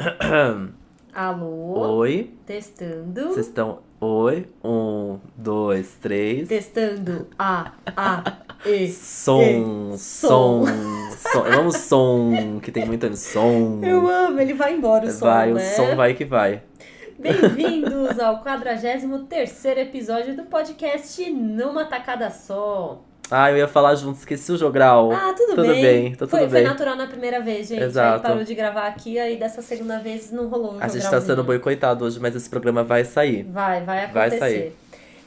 Alô? Oi, Testando. vocês estão. Oi, um, dois, três. Testando. A, A, E. Som, E. som, som. Eu amo som, que tem muito som. Eu amo, ele vai embora o som, Vai, né? o som vai que vai. Bem-vindos ao 43 episódio do podcast Numa Tacada Só. Ah, eu ia falar junto, esqueci o jogral. Ah, tudo, Tudo bem, tá foi, tudo foi bem. natural na primeira vez, gente. Exato. Aí parou de gravar aqui, aí dessa segunda vez não rolou A gente tá sendo boicotado hoje, mas esse programa vai sair. Vai, vai Vai acontecer. sair.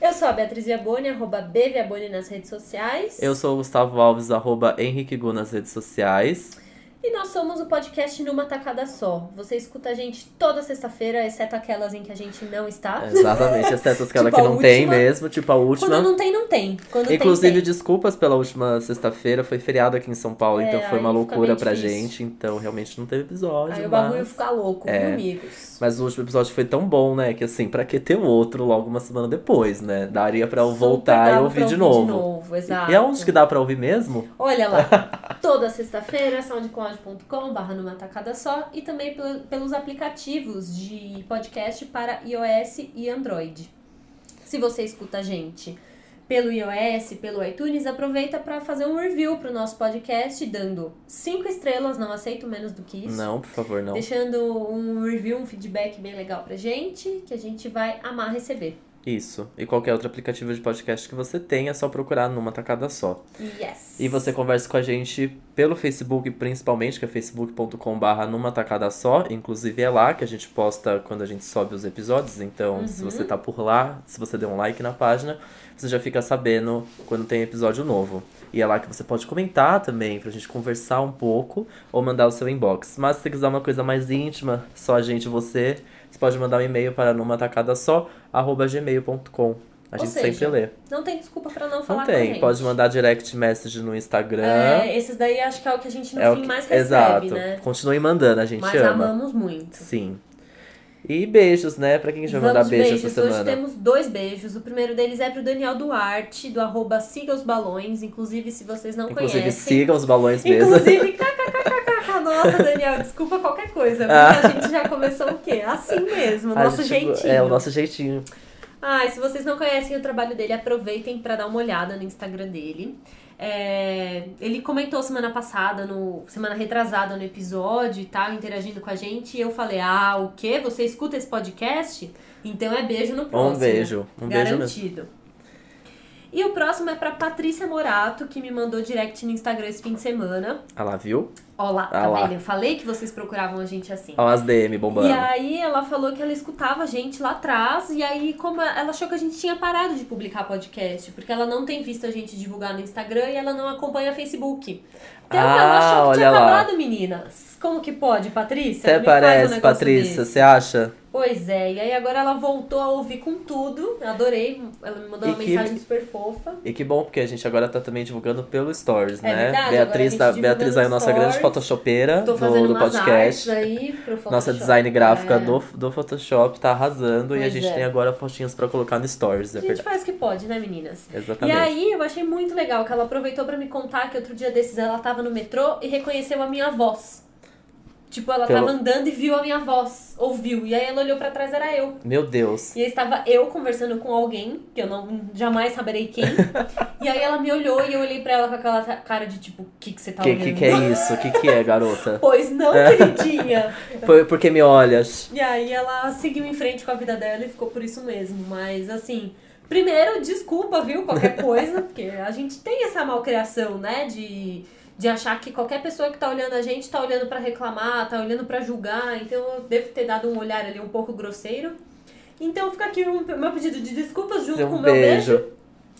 Eu sou a Beatriz Viaboni, arroba BViaboni nas redes sociais. Eu sou o Gustavo Alves, arroba Henrique Gu nas redes sociais. E nós somos o podcast Numa Tacada Só. Você escuta a gente toda sexta-feira, exceto aquelas em que a gente não está. Exatamente, exceto aquela Tipo que não tem última. mesmo, tipo a última. Quando não tem, não tem. Quando Inclusive, tem, tem. desculpas pela última sexta-feira, foi feriado aqui em São Paulo, É, então foi uma loucura pra difícil. gente, então realmente não teve episódio. Aí o mas... bagulho fica louco, É. amigos? Mas o último episódio foi tão bom, né? Que assim, pra que ter o outro logo uma semana depois, né? Daria pra eu Super voltar e ouvir pra de ouvir novo. de novo, exato. E aonde que dá pra ouvir mesmo? Olha lá, toda sexta-feira, soundcloud.com barra numa tacada só e também pel- pelos aplicativos de podcast para iOS e Android. Se você escuta a gente pelo iOS, pelo iTunes, aproveita para fazer um review pro nosso podcast, dando cinco estrelas, não aceito menos do que isso. Não, por favor, não. Deixando um review, um feedback bem legal pra gente, que a gente vai amar receber. Isso. E qualquer outro aplicativo de podcast que você tenha, é só procurar numa tacada só. Yes! E você conversa com a gente pelo Facebook, principalmente, que é facebook.com/barra numa tacada só. Inclusive é lá que a gente posta quando a gente sobe os episódios. Então, se Uhum. você tá por lá, se você der um like na página, você já fica sabendo quando tem episódio novo. E é lá que você pode comentar também, pra gente conversar um pouco ou mandar o seu inbox. Mas se você quiser uma coisa mais íntima, só a gente e você pode mandar um e-mail para numa tacada só, arroba gmail.com. A Ou gente seja, sempre lê. Não tem desculpa pra não falar Não com a tem, gente. pode mandar direct message no Instagram. É, esses daí acho que é o que a gente no É fim que- mais recebe, Exato. né? Continuem mandando, a gente Mas ama. amamos muito. Sim. E beijos, né? Pra quem gente vai mandar beijo beijos. essa Hoje semana. temos dois beijos. O primeiro deles é pro Daniel Duarte, do arroba Siga os Balões. Inclusive, se vocês não Inclusive, conhecem. sigam os balões mesmo. Inclusive, kkkk. Nossa, Daniel, desculpa qualquer coisa. Porque Ah. a gente já começou o quê? Assim mesmo, o A nosso gente- jeitinho. É, o nosso jeitinho. Ai, se vocês não conhecem o trabalho dele, aproveitem pra dar uma olhada no Instagram dele. É, ele comentou semana passada, no semana retrasada no episódio e tal, interagindo com a gente. E eu falei: Ah, o quê? Você escuta esse podcast? Então é beijo no próximo. Um beijo. Um beijo mesmo. Garantido. E o próximo é pra Patrícia Morato, que me mandou direct no Instagram esse fim de semana. Ah lá, viu? Lá, tá Ah lá. vendo? Eu falei que vocês procuravam a gente assim. Ó as DM bombando. E aí ela falou que ela escutava a gente lá atrás, e aí como ela achou que a gente tinha parado de publicar podcast, porque ela não tem visto a gente divulgar no Instagram e ela não acompanha Facebook. Então Ah, ela achou que tinha olha lá. acabado, meninas. Como que pode, Patrícia? Até Me um parece, negócio Patrícia, desse. você acha? Pois é, e aí agora ela voltou a ouvir com tudo. Adorei. Ela me mandou E uma que- mensagem super fofa. E que bom, porque a gente agora tá também divulgando pelo Stories, É né? verdade, Beatriz, a gente Beatriz aí, no nossa grande photoshopeira do, do podcast. aí pro Nossa design gráfica É. do, do Photoshop tá arrasando e a Pois gente é. tem agora fotinhas pra colocar no Stories, é A gente verdade. faz o que pode, né, meninas? Exatamente. E aí, eu achei muito legal que ela aproveitou pra me contar que outro dia desses ela tava no metrô e reconheceu a minha voz. Tipo, ela Pelo- tava andando e viu a minha voz, ouviu. E aí ela olhou pra trás, era eu. Meu Deus. E aí estava eu conversando com alguém, que eu não jamais saberei quem. e aí ela me olhou e eu olhei pra ela com aquela cara de tipo, o que, que você tá Que, olhando? que que é isso? Que que é, garota? Pois não, queridinha. Por, por que me olhas? E aí ela seguiu em frente com a vida dela e ficou por isso mesmo. Mas assim, primeiro, desculpa, viu? Qualquer coisa, porque a gente tem essa malcriação, né? De, de achar que qualquer pessoa que tá olhando a gente tá olhando pra reclamar, tá olhando pra julgar. Então eu devo ter dado um olhar ali um pouco grosseiro. Então fica aqui o meu pedido de desculpas junto com Um o meu beijo. beijo.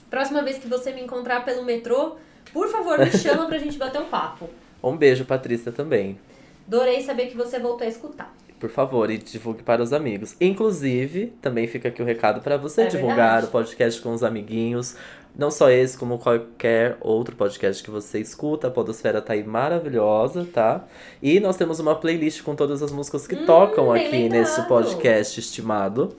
Próxima vez que você me encontrar pelo metrô, por favor, me chama pra gente bater um papo. Um beijo, Patrícia, também. Adorei saber que você voltou a escutar. Por favor, e divulgue para os amigos. Inclusive, também fica aqui o recado para você É divulgar verdade. o podcast com os amiguinhos. Não só esse, como qualquer outro podcast que você escuta. A Podosfera tá aí maravilhosa, tá? E nós temos uma playlist com todas as músicas que Hum, tocam aqui nesse podcast estimado.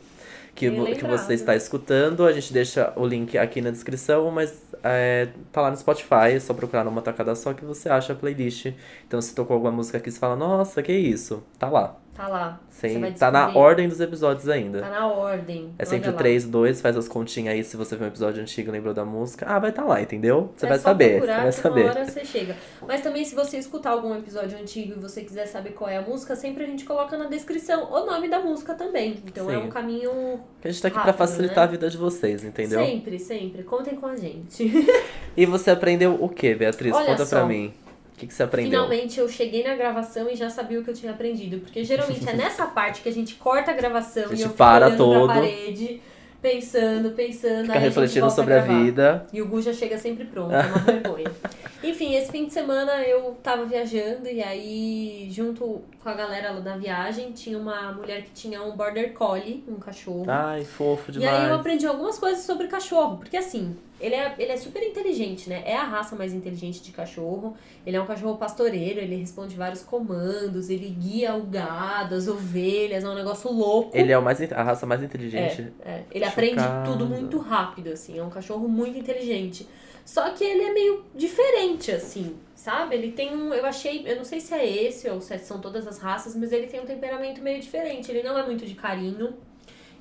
Que, que você está escutando. A gente deixa o link aqui na descrição, mas é, tá lá no Spotify, é só procurar numa tacada só que você acha a playlist. Então se tocou alguma música aqui, você fala, nossa, que isso? Tá lá. Tá lá. Vai tá na ordem dos episódios ainda. Tá na ordem. É sempre o lá. 3, 2, faz as continhas aí se você viu um episódio antigo e lembrou da música. Ah, vai estar lá, entendeu? Você É vai saber, você vai saber. Uma hora você chega. Mas também, se você escutar algum episódio antigo e você quiser saber qual é a música, sempre a gente coloca na descrição o nome da música também. Então é Sim. um caminho. Que a gente tá aqui pra Rápido, facilitar né? a vida de vocês, entendeu? Sempre, sempre. Contem com a gente. E você aprendeu o que, Beatriz? Olha Conta pra só. mim. Que, que você aprendeu? Finalmente eu cheguei na gravação e já sabia o que eu tinha aprendido. Porque geralmente é nessa parte que a gente corta a gravação A e eu para todo. pra parede, pensando, pensando. Fica refletindo volta sobre a gravar. vida. E o Gu já chega sempre pronto, é uma vergonha. Enfim, esse fim de semana eu tava viajando e aí, junto com a galera lá da viagem, tinha uma mulher que tinha um border collie, um cachorro. Ai, fofo e demais. aí eu aprendi algumas coisas sobre cachorro, porque assim, ele é, ele é super inteligente, né? É a raça mais inteligente de cachorro. Ele é um cachorro pastoreiro, ele responde vários comandos, ele guia o gado, as ovelhas, é um negócio louco. Ele é o mais, a raça mais inteligente. É, ele aprende Chocado. tudo muito rápido, assim. É um cachorro muito inteligente. Só que ele é meio diferente, assim, sabe? Ele tem um. Eu achei. Eu não sei se é esse ou se são todas as raças, mas ele tem um temperamento meio diferente. Ele não é muito de carinho.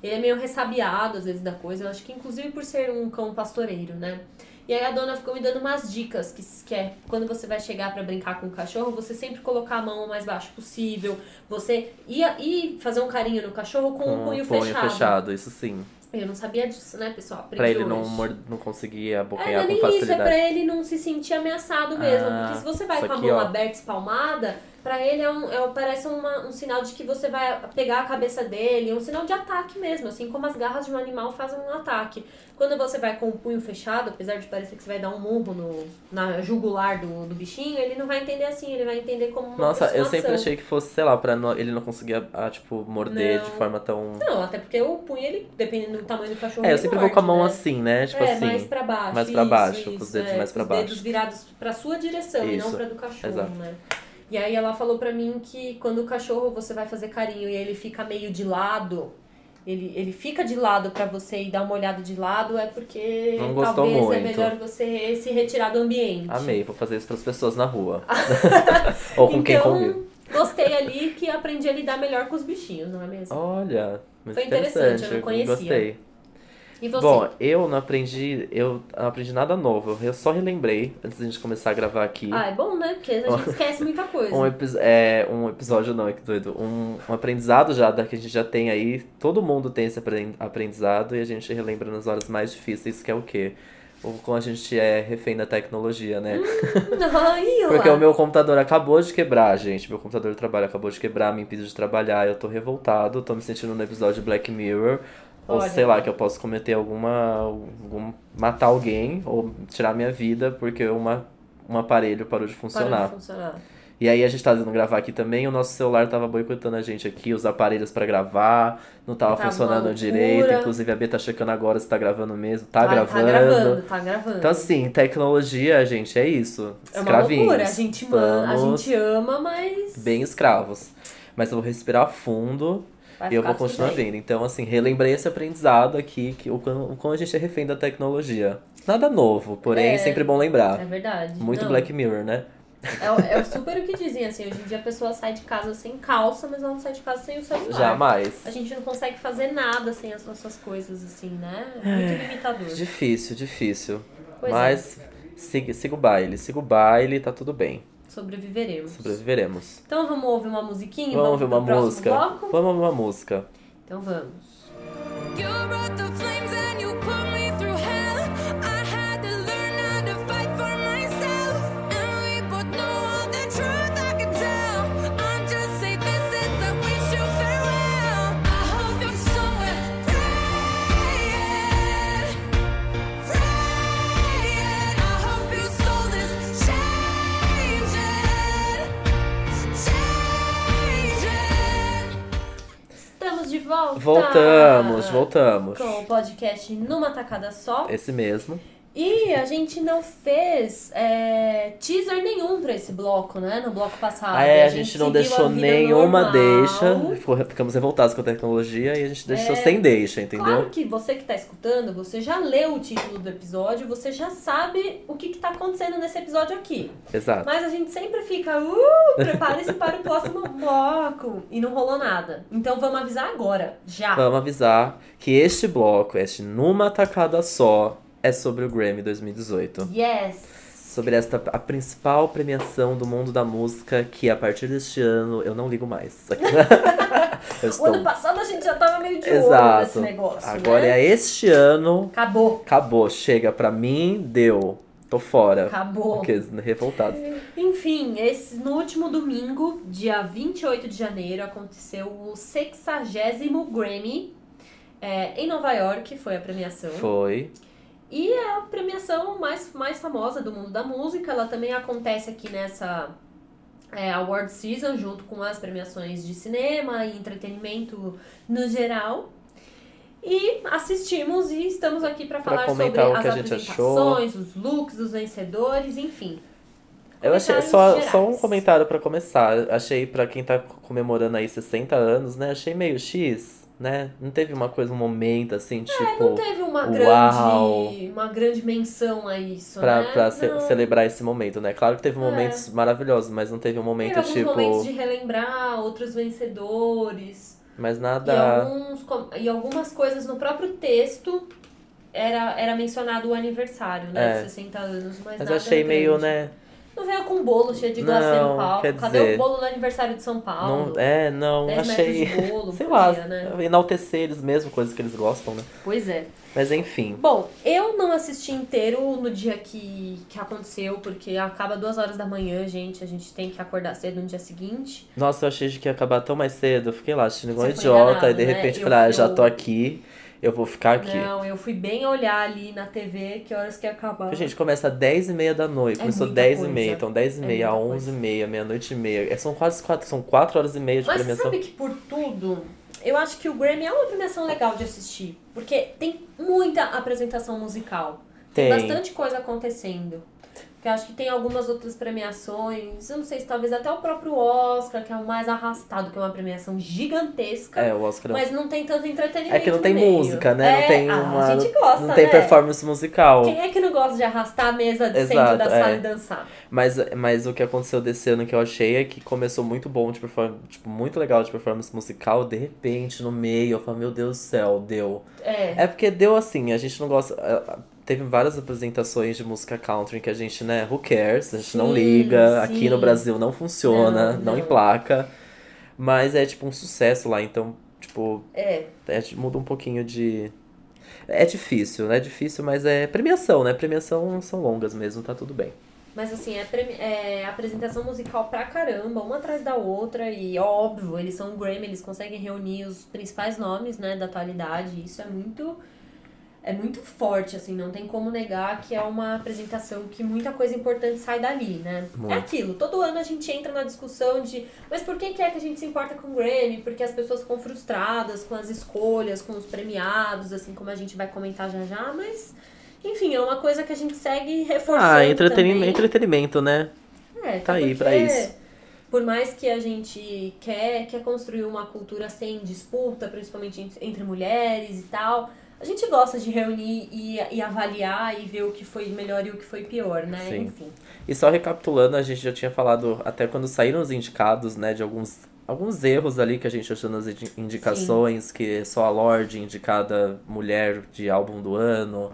Ele é meio ressabiado, às vezes, da coisa. Eu acho que, inclusive, por ser um cão pastoreiro, né? E aí a dona ficou me dando umas dicas, que, que é quando você vai chegar pra brincar com o cachorro, você sempre colocar a mão o mais baixo possível. Você ir, ir fazer um carinho no cachorro com, o Com punho, o punho fechado. fechado, isso sim. Eu não sabia disso, né, pessoal? Aprendi Pra ele não, hoje. mord... não conseguir não abocanhar é com nem isso, é facilidade. pra ele não se sentir ameaçado mesmo. Ah, porque se você vai com a aqui, mão ó. aberta, espalmada, pra ele é um, é, parece uma- um sinal de que você vai pegar a cabeça dele, é um sinal de ataque mesmo, assim como as garras de um animal fazem um ataque. Quando você vai com o punho fechado, apesar de parecer que você vai dar um murro no, na jugular do, do bichinho, ele não vai entender assim, ele vai entender como uma Nossa, eu sempre achei que fosse, sei lá, pra não- ele não conseguir, ah, tipo, morder Não. de forma tão... Não, até porque o punho, ele, dependendo do tamanho do cachorro, É, eu sempre vou com a mão né? assim, né? Tipo é, assim. mais pra baixo. mais pra isso, baixo, com os isso, dedos é, mais pra os baixo. dedos virados pra sua direção e não Isso, pra do cachorro, exato. né? E aí ela falou pra mim que quando o cachorro você vai fazer carinho e ele fica meio de lado, ele, ele fica de lado pra você e dar uma olhada de lado, é porque Não gostou talvez é muito. melhor você se retirar do ambiente. Amei, vou fazer isso pras pessoas na rua. Ou com quem então, convive. gostei ali que aprendi a lidar melhor com os bichinhos, não é mesmo? Olha, muito Foi interessante, eu não conhecia. Gostei. E você? Bom, eu não aprendi, eu não aprendi nada novo. Eu só relembrei antes da gente começar a gravar aqui. ah, é bom, né? Porque a gente esquece muita coisa. Um, epi- é, um episódio não, é que doido. Um, um aprendizado já da que a gente já tem aí. Todo mundo tem esse apren- aprendizado e a gente relembra nas horas mais difíceis, que é o quê? O como a gente é refém da tecnologia, né? Ai, Porque o meu computador acabou de quebrar, gente. Meu computador de trabalho acabou de quebrar, me impediu de trabalhar. Eu tô revoltado, tô me sentindo no episódio Black Mirror. Ou Olha. sei lá, que eu posso cometer alguma. Algum, matar alguém ou tirar minha vida porque uma, um aparelho parou de Parou funcionar. de funcionar. E aí a gente tá tentando gravar aqui também, o nosso celular tava boicotando a gente aqui, os aparelhos pra gravar, não tava Tá funcionando direito, inclusive a B tá checando agora se tá gravando mesmo, tá, Tá gravando. Tá gravando, tá gravando. Então assim, tecnologia, gente, é isso. é uma Escravinhos. loucura. A gente, a gente ama, mas. bem escravos. Mas eu vou respirar fundo vai e eu vou continuar vendo. Então, assim, relembrei esse aprendizado aqui, que o quão, o quão a gente é refém da tecnologia. Nada novo, porém, É. sempre bom lembrar. É verdade. Muito Não, Black Mirror, né? É, é super o que dizem, assim. Hoje em dia a pessoa sai de casa sem calça, mas ela não sai de casa sem o celular. Jamais. A gente não consegue fazer nada sem as nossas coisas, assim, né? Muito limitador. Difícil, difícil. Pois é. Mas siga, siga o baile, siga o baile, tá tudo bem. Sobreviveremos. Sobreviveremos. Então vamos ouvir uma musiquinha? e Vamos ouvir uma música? bloco? Vamos ouvir uma música. Então vamos. You brought the flames and you volta! Voltamos, voltamos. Com o podcast Numa Tacada Só. Esse mesmo. E a gente não fez é, teaser nenhum pra esse bloco, né? No bloco passado. Ah, é, a gente não seguiu deixou nenhuma normal. deixa. Ficamos revoltados com a tecnologia e a gente deixou É. sem deixa, entendeu? Claro que você que tá escutando, você já leu o título do episódio, você já sabe o que, que tá acontecendo nesse episódio aqui. Exato. Mas a gente sempre fica, uh, prepare-se para o próximo bloco. E não rolou nada. Então vamos avisar agora, já. Vamos avisar que este bloco, este numa tacada só, é sobre o Grammy 2018. Yes! Sobre esta a principal premiação do mundo da música que a partir deste ano eu não ligo mais. eu O estou... ano passado a gente já tava meio de olho nesse Exato. negócio. Agora né? é este ano. Acabou. Acabou, chega pra mim, deu. Tô fora. Acabou. Porque revoltados. Enfim, esse, no último domingo, dia 28 de janeiro, aconteceu o 60 Grammy é, em Nova York, foi a premiação. Foi. E é a premiação mais, mais famosa do mundo da música. Ela também acontece aqui nessa é, Award Season, junto com as premiações de cinema e entretenimento no geral. E assistimos e estamos aqui para falar sobre as apresentações, os looks dos vencedores, enfim. Eu achei só, gerais. só um comentário pra começar. Achei pra quem tá comemorando aí 60 anos, né? Achei meio X, né? Não teve uma coisa, um momento assim, tipo, É, Não teve uma uau. grande, uma grande menção a isso, pra, né? pra ce- celebrar esse momento, né? Claro que teve É. momentos maravilhosos, mas não teve um Teve momento alguns tipo. momentos de relembrar outros vencedores. Mas E, nada. alguns, com- e algumas coisas no próprio texto era, era mencionado o aniversário, né? É. De 60 anos, mas, Mas nada eu achei meio, né? Não veio com bolo cheio de glacê Não, no palco. Cadê dizer, o bolo do aniversário de São Paulo? Não, é, não, 10 achei. bolo, Sei lá, né? enaltecer eles mesmo, coisas que eles gostam, né? Pois é. Mas enfim. Bom, eu não assisti inteiro no dia que, que aconteceu, porque acaba duas horas da manhã, gente. A gente tem que acordar cedo no dia seguinte. Nossa, eu achei que ia acabar tão mais cedo. Eu fiquei lá assistindo igual idiota, enganado, e de né? repente Eu- falei, ah, já tô aqui, eu vou ficar aqui. Não, eu fui bem olhar ali na TV que horas que ia acabar. Porque, gente, começa às 10 e meia da noite. É Começou muita 10 e coisa. meia. Então 10 e É meia, muita 11 e meia, meia-noite e meia. É, São quase 4, são 4 horas e meia de Mas você premiação. sabe que por tudo, eu acho que o Grammy é uma premiação legal de assistir. Porque tem muita apresentação musical. Tem, Tem. bastante coisa acontecendo. Eu acho que tem algumas outras premiações. Eu não sei se talvez até o próprio Oscar, que é o mais arrastado, que é uma premiação gigantesca. É, o Oscar não- Mas não tem tanto entretenimento. É que não tem meio. música, né? É, não tem ah, uma. A gente gosta, não tem né? performance musical. Quem é que não gosta de arrastar a mesa de centro Exato, da sala é. e dançar? Mas, mas o que aconteceu desse ano que eu achei é que começou muito bom de performance, tipo, muito legal de performance musical, de repente, no meio, eu falei, meu Deus do céu, deu. É. É porque deu assim, a gente não gosta. Teve várias apresentações de música country que a gente, né, who cares? A gente não Sim, liga. Aqui sim. no Brasil não funciona, Não, não, não. emplaca. Mas é tipo um sucesso lá, então, tipo, É. é, muda um pouquinho de. É difícil, né? É difícil, mas é premiação, né? Premiação são longas mesmo, tá tudo bem. Mas assim, é, premi- é apresentação musical pra caramba, uma atrás da outra, e óbvio, eles são um Grammy, eles conseguem reunir os principais nomes, né, da atualidade, isso é muito. É muito forte, assim, não tem como negar que é uma apresentação que muita coisa importante sai dali, né? Muito. É aquilo, todo ano a gente entra na discussão de mas por que, que é que a gente se importa com o Grammy? Porque as pessoas ficam frustradas com as escolhas, com os premiados, assim como a gente vai comentar já já, mas enfim, é uma coisa que a gente segue reforçando. Ah, entretenimento, entretenimento, né? É, Tá aí pra isso. Por mais que a gente quer, quer construir uma cultura sem disputa, principalmente en- entre mulheres e tal, a gente gosta de reunir e, e avaliar e ver o que foi melhor e o que foi pior, né? Sim. Enfim. E só recapitulando, a gente já tinha falado até quando saíram os indicados, né, de alguns, alguns erros ali que a gente achou nas indi- indicações, que só a Lorde indicada mulher de álbum do ano,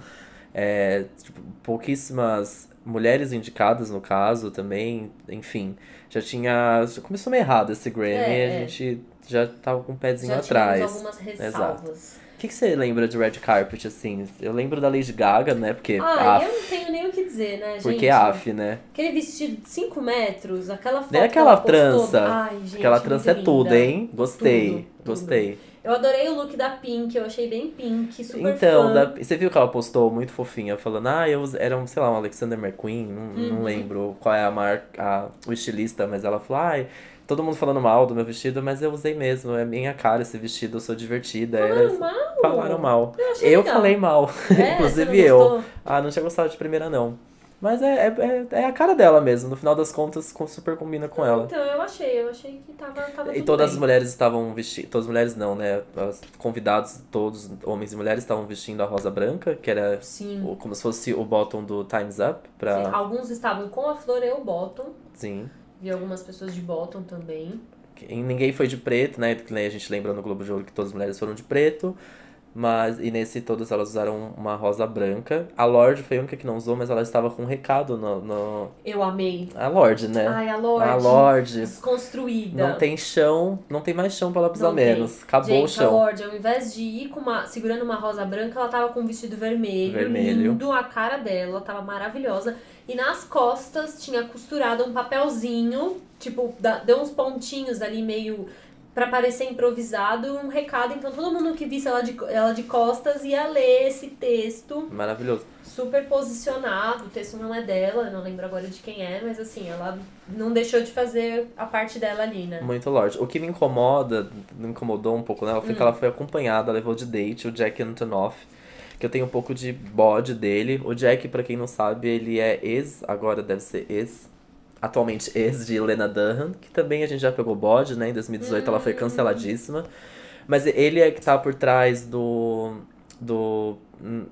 é, tipo, pouquíssimas mulheres indicadas no caso também, enfim, já tinha, já começou meio errado esse Grammy, É, a é. gente já tava com o pezinho Já atrás. algumas ressalvas. O que, que você lembra de Red Carpet, assim? Eu lembro da Lady Gaga, né, porque Ah, af, eu não tenho nem o que dizer, né, gente? porque af, né? Aquele vestido de 5 metros, aquela foto Nem que aquela trança. Ai, gente, Aquela trança é tudo, linda. hein? Gostei, Tudo, tudo. gostei. Eu adorei o look da Pink, eu achei bem Pink, super Então, da- você viu que ela postou muito fofinha, falando, ah, eu era um, sei lá, um Alexander McQueen, não, não Uhum. lembro qual é a marca, a, o estilista, mas ela falou, ai, todo mundo falando mal do meu vestido, mas eu usei mesmo. É minha cara esse vestido, eu sou divertida. Falaram Era- mal? Falaram mal. Eu Eu falei mal. É, Inclusive eu. gostou? Ah, não tinha gostado de primeira, não. Mas é, é, é, é a cara dela mesmo. No final das contas, super combina com ela. Então, eu achei, eu achei que tava, tava E todas bem. as mulheres estavam vestindo. Todas as mulheres não, né? Os convidados, todos, homens e mulheres, estavam vestindo a rosa branca, que era Sim. o- como se fosse o bottom do Time's Up. Pra... Sim, Alguns estavam com a flor e o bottom. Sim. Vi algumas pessoas de bottom também. E ninguém foi de preto, né? Que nem a gente lembra no Globo de Ouro que todas as mulheres foram de preto. Mas, e nesse todas elas usaram uma rosa branca. A Lorde foi a única que não usou, mas ela estava com um recado no. no... Eu amei. A Lorde, né? Ai, a Lorde. A Lorde. Desconstruída. Não tem chão, não tem mais chão pra ela pisar Não tem. menos. Acabou Gente, o chão. a Lorde, ao invés de ir com uma, segurando uma rosa branca, ela tava com um vestido vermelho. Vermelho. Lindo, a cara dela tava maravilhosa. E nas costas tinha costurado um papelzinho, tipo, da- deu uns pontinhos ali meio pra parecer improvisado, um recado. Então todo mundo que visse ela de, ela de costas ia ler esse texto Maravilhoso. super posicionado. O texto não é dela, eu não lembro agora de quem é, mas assim, ela não deixou de fazer a parte dela ali, né? Muito Lorde. O que me incomoda, me incomodou um pouco nela, foi Hum. que ela foi acompanhada, levou de date o Jack Antonoff. Que eu tenho um pouco de bode dele. O Jack, pra quem não sabe, ele é ex, agora deve ser ex, atualmente ex de Lena Dunham, que também a gente já pegou bode, né? Em 2018 ela Hum. foi canceladíssima. Mas ele é que tá por trás do. do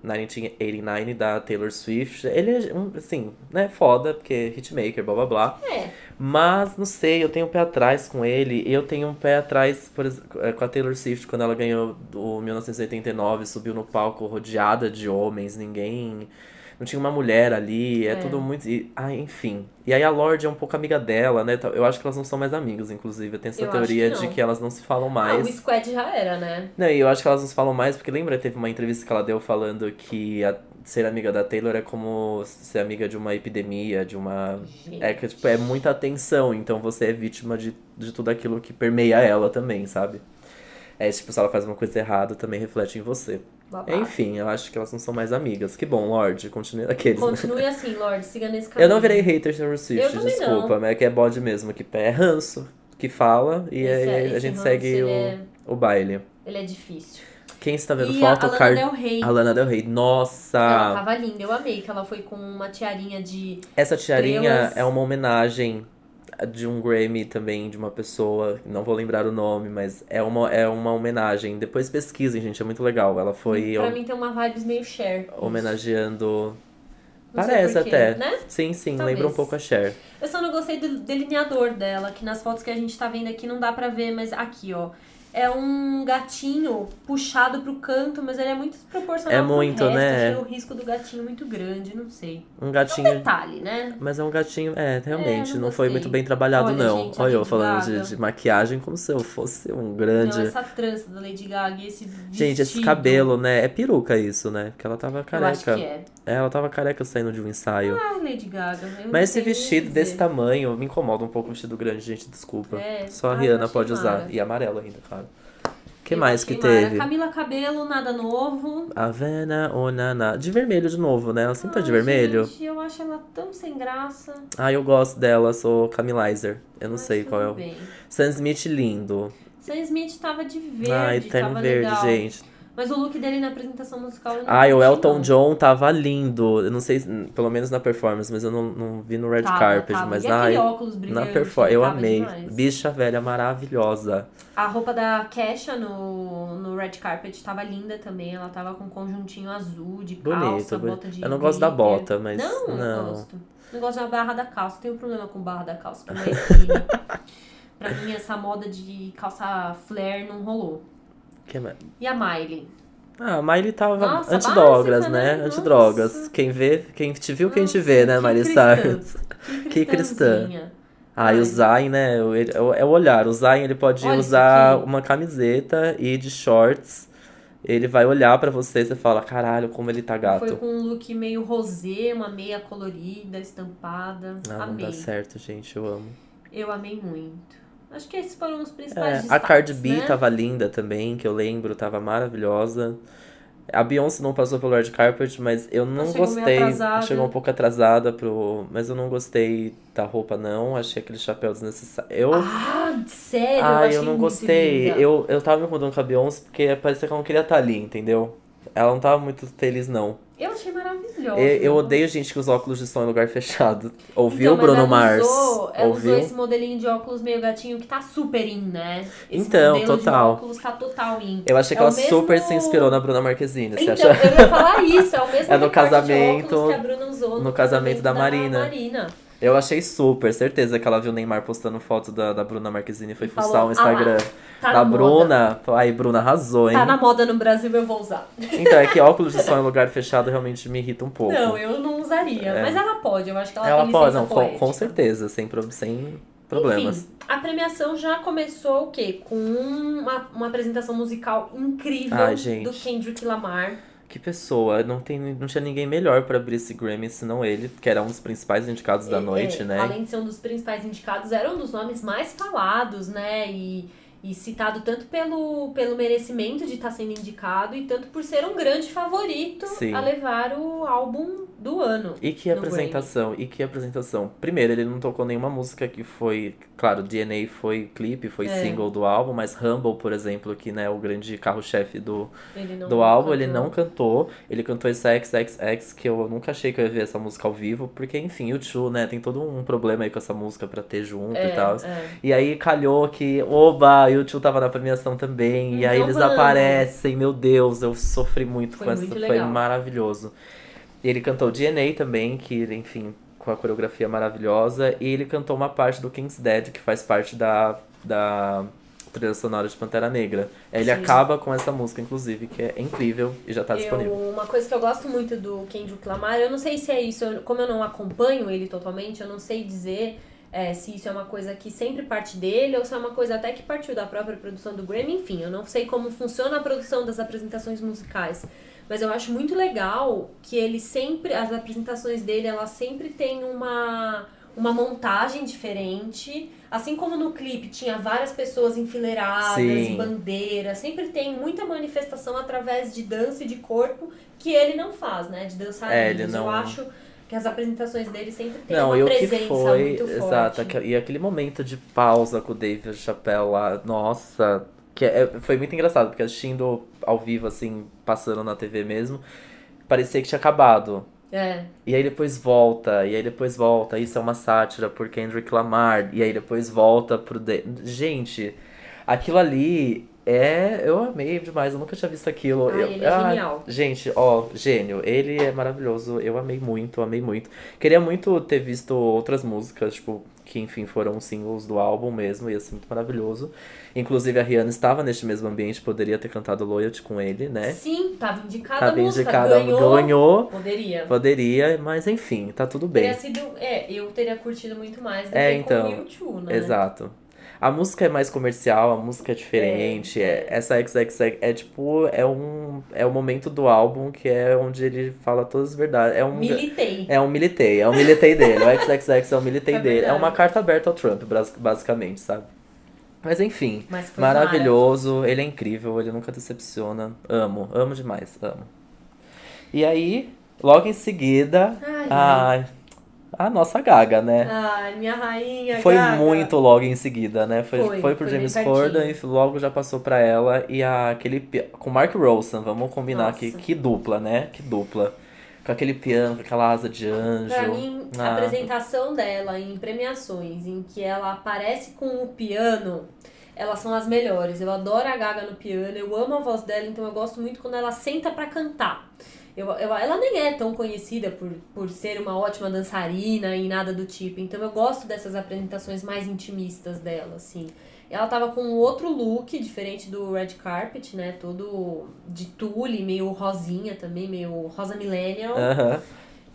1989 da Taylor Swift. Ele é, um, assim, né, foda, porque hitmaker, blá blá blá. É, Mas, não sei, eu tenho um pé atrás com ele. E eu tenho um pé atrás, por exemplo, eh, com a Taylor Swift, quando ela ganhou o 1989, subiu no palco rodeada de homens, ninguém. Não tinha uma mulher ali, é, É. tudo muito. E, ah, enfim. E aí a Lorde é um pouco amiga dela, né? Eu acho que elas não são mais amigas, inclusive. Eu tenho essa Eu teoria que de que elas não se falam ah, mais. o squad já era, né? Não, e eu acho que elas não se falam mais, porque lembra, teve uma entrevista que ela deu falando que a- ser amiga da Taylor é como ser amiga de uma epidemia, de uma. Gente. É que, tipo, é muita atenção, então você é vítima de, de tudo aquilo que permeia ela também, sabe? É, tipo, se ela faz uma coisa errada, também reflete em você. Babado. Enfim, eu acho que elas não são mais amigas. Que bom, Lorde, continue aqueles. né? Continue assim, Lorde, siga nesse caminho. Eu não virei hater de também desculpa, não. mas é que é bode mesmo, que é ranço, que fala, e Esse aí é- a esse gente ranço, segue o, é- o baile. Ele é difícil. Quem está vendo e foto? a Lana Car- Del Rey. A Lana Del Rey. Nossa! Ela tava linda, eu amei que ela foi com uma tiarinha de. Essa tiarinha Estrelas. é uma homenagem de um Grammy também, de uma pessoa, não vou lembrar o nome, mas é uma, é uma homenagem. Depois pesquisem, gente, é muito legal. Ela foi Pra mim tem uma vibes meio Cher. homenageando. Não Parece até. Né? Sim, sim, Talvez. lembra um pouco a Cher. Eu só não gostei do delineador dela, que nas fotos que a gente tá vendo aqui não dá pra ver, mas aqui, ó. É um gatinho puxado pro canto, mas ele é muito desproporcional É muito, resto. né? Achei o risco do gatinho muito grande, não sei. Um É gatinho. um detalhe, né? Mas é um gatinho, é, realmente, É, não não, foi muito bem trabalhado, Olha, não. gente, Olha eu falando de, de maquiagem como se eu fosse um grande. Não, essa trança da Lady Gaga e esse vestido. Gente, esse cabelo, né? É peruca isso, né? Porque ela tava Eu acho careca. que é. É, ela tava careca saindo de um ensaio. Ai, Lady Gaga. Mas esse vestido desse tamanho me incomoda um pouco o vestido grande, gente, desculpa. É. Só a Ai, Rihanna pode usar. mara. E amarelo ainda, claro. O que Eu mais que mara. teve? Camila Cabelo, nada novo. Avena Onana. De vermelho de novo, né? Ela sempre tá de vermelho. Gente, eu acho ela tão sem graça. Ah, eu gosto dela, sou Camilizer. Eu não Mas sei qual é o. Sam Smith lindo. Sam Smith tava de verde, Ai, terno tava verde, legal. gente. Mas o look dele na apresentação musical eu não Ai, o Elton não. John tava lindo. Eu não sei, se- pelo menos na performance, mas eu não, não vi no red Tava, carpet. tava. Mas e ai, óculos na brilhante, performance. ele Eu amei. demais. Bicha velha maravilhosa. A roupa da Kesha no, no red carpet tava linda também. Ela tava com um conjuntinho azul de calça, Bonito, bonito. bota de Eu não gosto da bota, mas Não, não. gosto. Não gosto da barra da calça. Tenho problema com barra da calça, como é pra mim, essa moda de calça flare não rolou. Que mais? E a Miley? Ah, a Miley tava Nossa, antidrogas, básica, né? né? Antidrogas. Nossa. Quem vê, quem te viu, quem te vê, né, Miley. Cyrus? Que, cristã. Ah, e o Zayn, né? É o é o olhar. O Zayn, ele pode Olha usar uma camiseta e de shorts. Ele vai olhar pra você e você fala, caralho, como ele tá Foi gato. com um look meio rosé, uma meia colorida, estampada. Ah, não amei. dá certo, gente. Eu amo. Eu amei muito. Acho que esses foram os principais É, a Cardi B né? tava linda também, que eu lembro, tava maravilhosa. A Beyoncé não passou pelo red carpet, mas eu não chegou gostei. Chegou um pouco atrasada pro. Mas eu não gostei da roupa, não. Achei aquele chapéu desnecessário. Eu. Ah, sério? Ai, achei eu não gostei. linda. Eu, eu tava me incomodando com a Beyoncé porque parecia que ela não queria estar ali, entendeu? Ela não tava muito feliz, não. Eu achei maravilhosa. Eu, eu odeio gente que usa óculos de som em lugar fechado. Ouviu, Então, Bruno Mars? Usou, ela Ouviu? usou esse modelinho de óculos meio gatinho que tá super in, né? Esse Então, total. de óculos tá total in. Eu achei que É o ela super mesmo- se inspirou na Bruna Marquezine, você Então, acha? eu ia falar isso, é o mesmo É no casamento- que a Bruna usou no casamento da Marina. Marina. Eu achei super, certeza que ela viu o Neymar postando foto da, da Bruna Marquezine e foi falou, fuçar o Instagram "Ah tá da na Bruna. Aí, Bruna arrasou, hein? Tá na moda no Brasil, eu vou usar. Então, é que óculos de som em lugar fechado realmente me irrita um pouco. Não, eu não usaria. É. Mas ela pode, eu acho que ela, ela tem pode, não, com, poética. com certeza, sem, sem problemas. Enfim, a premiação já começou o quê? Com uma, uma apresentação musical incrível Ai, do Kendrick Lamar. Que pessoa, não, tem, não tinha ninguém melhor pra abrir esse Grammy senão ele, que era um dos principais indicados da É, noite, é, né? Além de ser um dos principais indicados, era um dos nomes mais falados, né? E, e citado tanto pelo, pelo merecimento de estar sendo indicado e tanto por ser um grande favorito Sim. a levar o álbum do ano. E que apresentação, e que apresentação. Primeiro, ele não tocou nenhuma música que foi. Claro, DNA foi clipe, foi É. single do álbum, mas Humble, por exemplo, que né, é o grande carro-chefe do, Ele do álbum, ele cantou. não cantou. Ele cantou esse XXX, que eu nunca achei que eu ia ver essa música ao vivo, porque, enfim, o Chu, né, tem todo um problema aí com essa música pra ter junto É, e tal. é. E aí calhou que, oba, e o tio tava na premiação também. e aí Então eles vamos. aparecem, meu Deus, eu sofri muito Foi com essa. muito Foi legal. maravilhoso. E ele cantou DNA também, que, enfim, com a coreografia maravilhosa. E ele cantou uma parte do King's Dead, que faz parte da, da trilha sonora de Pantera Negra. Ele Sim. acaba com essa música, inclusive, que é incrível e já tá Eu- disponível. uma coisa que eu gosto muito do Kendrick Lamar, eu não sei se é isso, eu- como eu não acompanho ele totalmente, eu não sei dizer é, se isso é uma coisa que sempre parte dele ou se é uma coisa até que partiu da própria produção do Grammy, enfim, eu não sei como funciona a produção das apresentações musicais. Mas eu acho muito legal que ele sempre, as apresentações dele, elas sempre têm uma, uma montagem diferente. Assim como no clipe tinha várias pessoas enfileiradas, Sim. bandeiras, sempre tem muita manifestação através de dança e de corpo que ele não faz, né? De dançarinos. É, ele não- Eu acho que as apresentações dele sempre tem Não, uma e o que presença foi, muito forte. exato, e aquele momento de pausa com o David Chappelle lá, nossa, que é- foi muito engraçado, porque assistindo ao vivo, assim, passando na TV mesmo, parecia que tinha acabado. É. E aí depois volta, e aí depois volta, isso é uma sátira por Kendrick Lamar, e aí depois volta pro... Da- Gente, aquilo ali é... Eu amei demais, eu nunca tinha visto aquilo. Ai, Eu- ele é genial. Gente, ó, gênio, ele é maravilhoso, eu amei muito, amei muito. Queria muito ter visto outras músicas, tipo, que enfim foram singles do álbum mesmo, ia ser muito maravilhoso. Inclusive a Rihanna estava neste mesmo ambiente, poderia ter cantado Loyalty com ele, né? Sim, tava indicada Tava a música, indicada, ganhou. ganhou. Poderia. Poderia, mas enfim, tá tudo bem. Teria sido, é, eu teria curtido muito mais do É, que então, com o YouTube, né? Exato. A música é mais comercial, a música é diferente. É, essa XXX é tipo, é um é o momento do álbum que é onde ele fala todas as verdades. É um Militei. é um militei, é um militei dele. O XXX é um militei É dele. É uma carta aberta ao Trump, basicamente, sabe? Mas enfim, Mas foi maravilhoso, ele é incrível, ele nunca decepciona. Amo, amo demais, amo. E aí, logo em seguida, Ai, ai. A nossa Gaga, né? Ai, minha rainha. Foi Gaga. muito logo em seguida, né? Foi, Foi, foi, pro foi James Corden e logo já passou pra ela. E a, aquele. Com Mark Ronson, vamos combinar Nossa. aqui. Que dupla, né? Que dupla. Com aquele piano, com aquela asa de anjo. Pra mim, a Ah, apresentação dela em premiações, em que ela aparece com o piano, elas são as melhores. Eu adoro a Gaga no piano, eu amo a voz dela, então eu gosto muito quando ela senta pra cantar. Eu, eu, ela nem é tão conhecida por, por ser uma ótima dançarina e nada do tipo. Então eu gosto dessas apresentações mais intimistas dela, assim. Ela tava com um outro look, diferente do red carpet, né? Todo de tule, meio rosinha também, meio rosa millennial. Aham.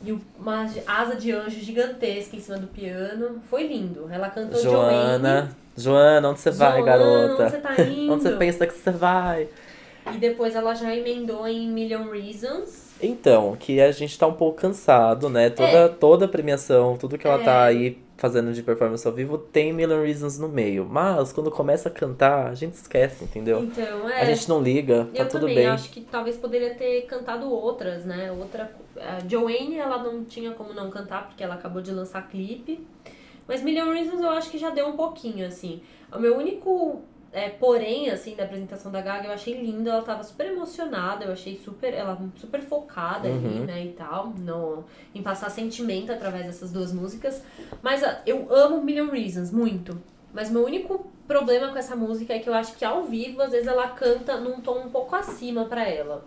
E uma asa de anjo gigantesca em cima do piano. Foi lindo. Ela cantou Joana. Joana, onde você vai, garota? Onde você tá indo? Onde você pensa que você vai? E depois ela já emendou em Million Reasons. Então, que a gente tá um pouco cansado, né? Toda, toda a premiação, tudo que ela É. tá aí fazendo de performance ao vivo, tem Million Reasons no meio. Mas quando começa a cantar, a gente esquece, entendeu? Então, é. A gente não liga, tá eu tudo também bem. acho que talvez poderia ter cantado outras, né? Outra. A Joanne, ela não tinha como não cantar, porque ela acabou de lançar clipe. Mas Million Reasons eu acho que já deu um pouquinho, assim. O meu único. É, porém, assim, da apresentação da Gaga, eu achei linda, ela tava super emocionada, eu achei super, ela super focada ali, Uhum. né, e tal, no, em passar sentimento através dessas duas músicas. Mas ah, eu amo Million Reasons, muito. Mas meu único problema com essa música é que eu acho que ao vivo, às vezes ela canta num tom um pouco acima pra ela.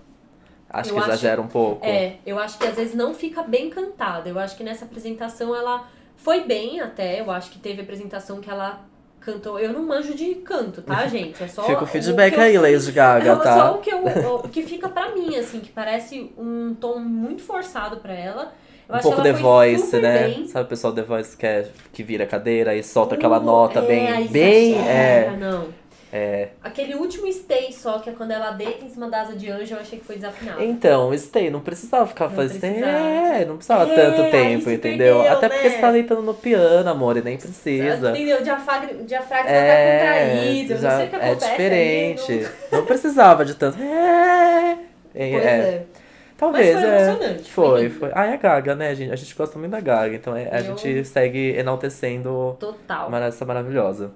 Acho eu que acho- exagera um pouco. É, eu acho que às vezes não fica bem cantada. Eu acho que nessa apresentação ela foi bem até. Eu acho que teve apresentação que ela cantou. Eu não manjo de canto, tá, gente? É só. Fica o feedback eu aí, Lady Gaga, é tá? só o que, eu, o que fica pra mim, assim, que parece um tom muito forçado pra ela. Eu Um pouco The Voice, né? Bem. Sabe o pessoal The Voice que, é, que vira a cadeira e solta aquela Uh, nota é, bem. Bem. É. Não. É. Aquele último stay só, que é quando ela deita em cima da asa de anjo, eu achei que foi desafinado. Então, stay, não precisava ficar Não fazendo. precisava. É, não precisava É, tanto tempo, entendeu? perdeu, Até porque né? você tá deitando no piano, amor, e nem precisa. Entendeu? O diafragma, diafragma É, tá contraído, já- não sei o que é acontece. diferente. ali, Não precisava de tanto. É, não- é, Pois é. é. Talvez, Mas foi é. emocionante, Foi, foi. Ah, é a Gaga, né, gente? A gente gosta muito da Gaga, então é- a gente segue enaltecendo Total. essa maravilhosa.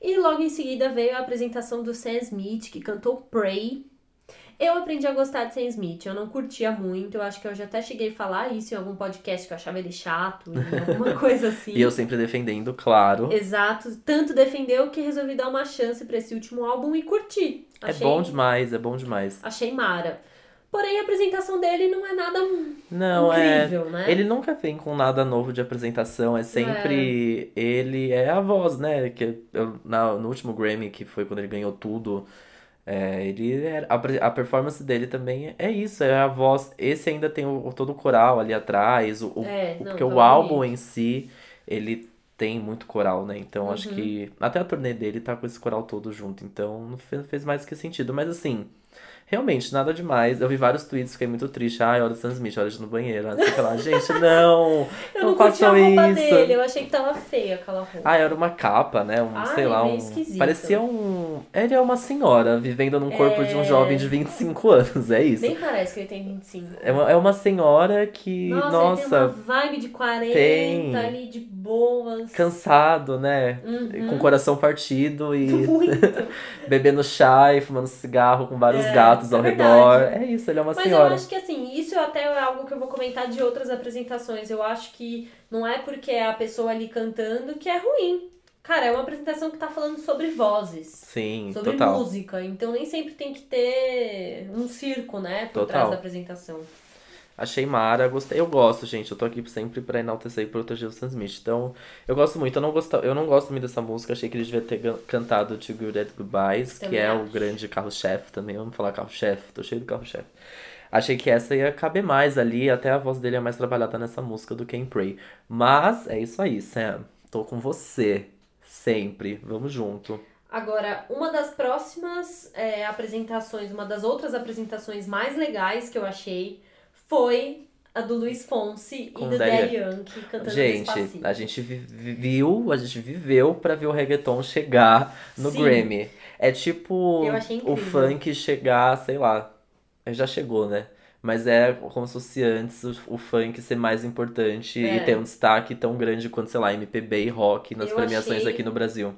E logo em seguida veio a apresentação do Sam Smith, que cantou Pray. Eu aprendi a gostar de Sam Smith, eu não curtia muito, eu acho que eu já até cheguei a falar isso em algum podcast que eu achava ele chato, alguma coisa assim. E eu sempre defendendo, claro. Exato, tanto defendeu que resolvi dar uma chance pra esse último álbum e curti. É bom demais, é bom demais. Achei mara. Porém, a apresentação dele não é nada Não, é. incrível, né? Ele nunca vem com nada novo de apresentação, é sempre. Ele é a voz, né? Que eu, na, no último Grammy, que foi quando ele ganhou tudo, é, ele a, a performance dele também é isso, é a voz. Esse ainda tem o, todo o coral ali atrás, o, o- É, o- não, porque o tá álbum em si, ele tem muito coral, né? Então acho Uhum. que até a turnê dele tá com esse coral todo junto, então não fez, fez mais que sentido. Mas assim. Realmente, nada demais. Eu vi vários tweets, fiquei muito triste. Ai, olha o Sam Smith, olha no banheiro. Assim, falar, gente, não, Eu não não curti a façam roupa isso. dele, eu achei que tava feia aquela roupa. Ah, era uma capa, né? Um, Ai, sei lá, um. esquisito. Parecia um. Ele é uma senhora vivendo num corpo de um É. jovem de 25 anos, é isso. Nem parece que ele tem 25. É uma, é uma senhora que, Nossa, nossa, ele tem uma vibe de 40 tem. ali de boas. cansado, né? Uhum. Com o coração partido e bebendo chá e fumando cigarro com vários É, gatos é ao verdade. redor. É isso, ele é uma Mas senhora. eu acho que assim, isso até é algo que eu vou comentar de outras apresentações. Eu acho que não é porque é a pessoa ali cantando que é ruim. Cara, é uma apresentação que tá falando sobre vozes. Sim, Sobre total. música. Então nem sempre tem que ter um circo, né? Por Total. trás da apresentação. Achei mara, gostei. Eu gosto, gente. Eu tô aqui sempre pra enaltecer e proteger o Sam Smith. Então, eu gosto muito. Eu não, gosto, eu não gosto muito dessa música. Achei que ele devia ter cantado To Good at Goodbyes, que Também é o acho. grande carro-chefe também. Vamos falar carro-chefe. Tô cheio do carro-chefe. Achei que essa ia caber mais ali. Até a voz dele é mais trabalhada nessa música do que em Pray. Mas é isso aí, Sam. Tô com você. Sempre. Vamos junto. Agora, uma das próximas é, apresentações, uma das outras apresentações mais legais que eu achei foi a do Luiz Fonsi Com e do Daddy Yankee cantando Gente, Despacito. a gente vi- vi- viu, a gente viveu pra ver o reggaeton chegar no Sim. Grammy. É tipo o funk chegar, sei lá. Já chegou, né? Mas é como se fosse antes o, o funk ser mais importante É. e ter um destaque tão grande quanto, sei lá, MPB e rock nas Eu premiações achei- aqui no Brasil.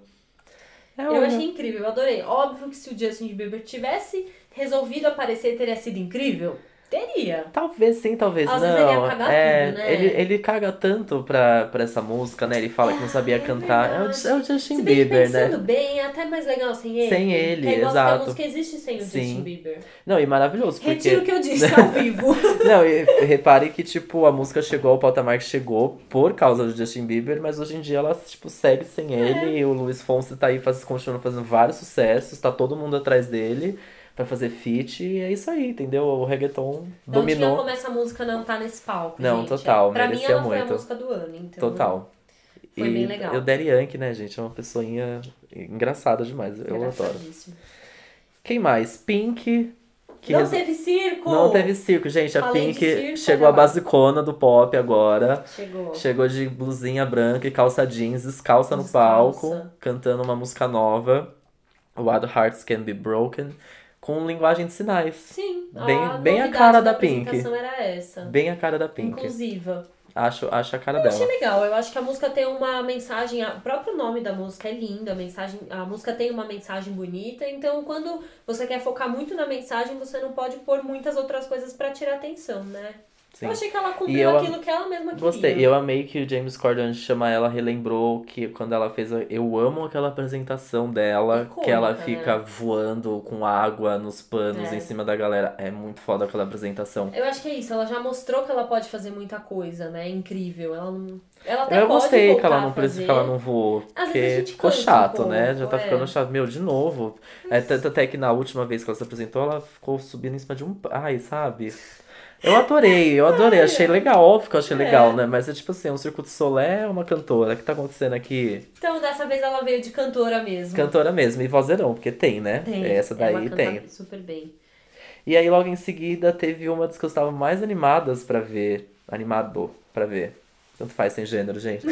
É, Eu achei incrível, eu adorei. Óbvio que se o Justin Bieber tivesse resolvido aparecer, teria sido incrível? Teria. Talvez sim, talvez Às não. vezes ele ia cagar é, tudo, né? ele, ele caga tanto pra, pra essa música, né? Ele fala que não sabia É cantar. É o, é o Justin Se bem Bieber, que né? pensando bem, é até mais legal sem ele. Sem ele, que mostra que exato. música existe sem o Sim. Justin Bieber. Não, e maravilhoso, porque. Retiro o que eu disse ao vivo. Não, e repare que, tipo, a música chegou ao patamar que chegou por causa do Justin Bieber, mas hoje em dia ela, tipo, segue sem É. ele. E o Luiz Fonsi tá aí faz, continuando fazendo vários sucessos, tá todo mundo atrás dele pra fazer feat. E é isso aí, entendeu? O reggaeton Não tinha dominou como essa música não tá nesse palco, Não, gente. total, Pra mim merecia ela foi a muito. música do ano, então... total. Foi e bem legal. e o Daddy Yankee, né, gente? É uma pessoinha engraçada demais. Eu adoro. Quem mais? Pink. que Não resu- teve circo! Não teve circo, gente. A Falei Pink circo, chegou a basicona do pop agora. Chegou. Chegou de blusinha branca e calça jeans, descalça no Descalça. palco, cantando uma música nova, What Hearts Can Be Broken, com linguagem de sinais. Sim, Bem- a bem a cara da Pink. apresentação era essa. Bem a cara da Pink. Inclusiva. Acho, acho a cara Eu achei dela. legal, eu acho que a música tem uma mensagem, o próprio nome da música é lindo, a mensagem, a música tem uma mensagem bonita, então quando você quer focar muito na mensagem, você não pode pôr muitas outras coisas pra tirar atenção, né? Sim. Eu achei que ela cumpriu eu aquilo que ela mesma queria. Gostei. E eu amei que o James Corden, chamar ela, relembrou que quando ela fez. Eu amo aquela apresentação dela, Icônica, que ela né? fica voando com água nos panos É. em cima da galera. É muito foda aquela apresentação. Eu acho que é isso, ela já mostrou que ela pode fazer muita coisa, né? É incrível. Ela não. Ela até Eu pode gostei que ela não, fazer. que ela não voou. Às Porque ficou cansa um chato, né? Já tá é. ficando chato. Meu, de novo. É, tanto até que na última vez que ela se apresentou, ela ficou subindo em cima de um. Ai, sabe? Eu adorei, eu adorei, achei legal, óbvio que eu achei É. legal, né? Mas é tipo assim, um circo de solé, uma cantora. O que tá acontecendo aqui? Então, dessa vez ela veio de cantora mesmo. Cantora mesmo, e vozeirão, porque tem, né? Tem. Essa daí ela canta tem. super bem. E aí logo em seguida teve uma das que eu estava mais animadas pra ver. Animado pra ver. Tanto faz sem gênero, gente.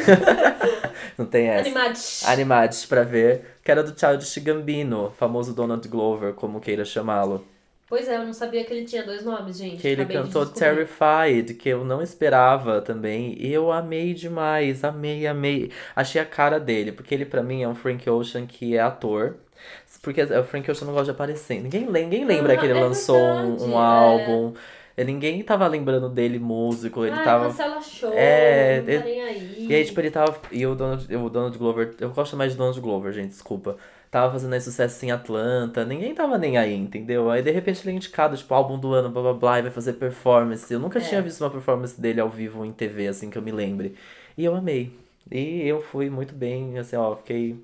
Não tem essa. Animados. Animados pra ver. Que era do Childish Gambino, famoso Donald Glover, como queira chamá-lo. Pois é, eu não sabia que ele tinha dois nomes, gente. Que ele Acabei de cantou descobrir. Terrified, que eu não esperava também. E eu amei demais, amei, amei. Achei a cara dele, porque ele pra mim é um Frank Ocean que é ator. Porque o Frank Ocean não gosta de aparecer. Ninguém, ninguém lembra Ah, que ele é lançou um, verdade, um é. álbum. Ninguém tava lembrando dele músico, ele ah, tava. cancela show, É, não tá ele- nem aí. E aí, tipo, ele tava. E o Donald, o Donald Glover. Eu gosto mais de Donald Glover, gente, desculpa. Tava fazendo aí sucesso em Atlanta. Ninguém tava nem aí, entendeu? Aí de repente ele é indicado, tipo, álbum do ano, blá blá blá, e vai fazer performance. Eu nunca É. tinha visto uma performance dele ao vivo em TV, assim, que eu me lembre. E eu amei. E eu fui muito bem, assim, ó, fiquei.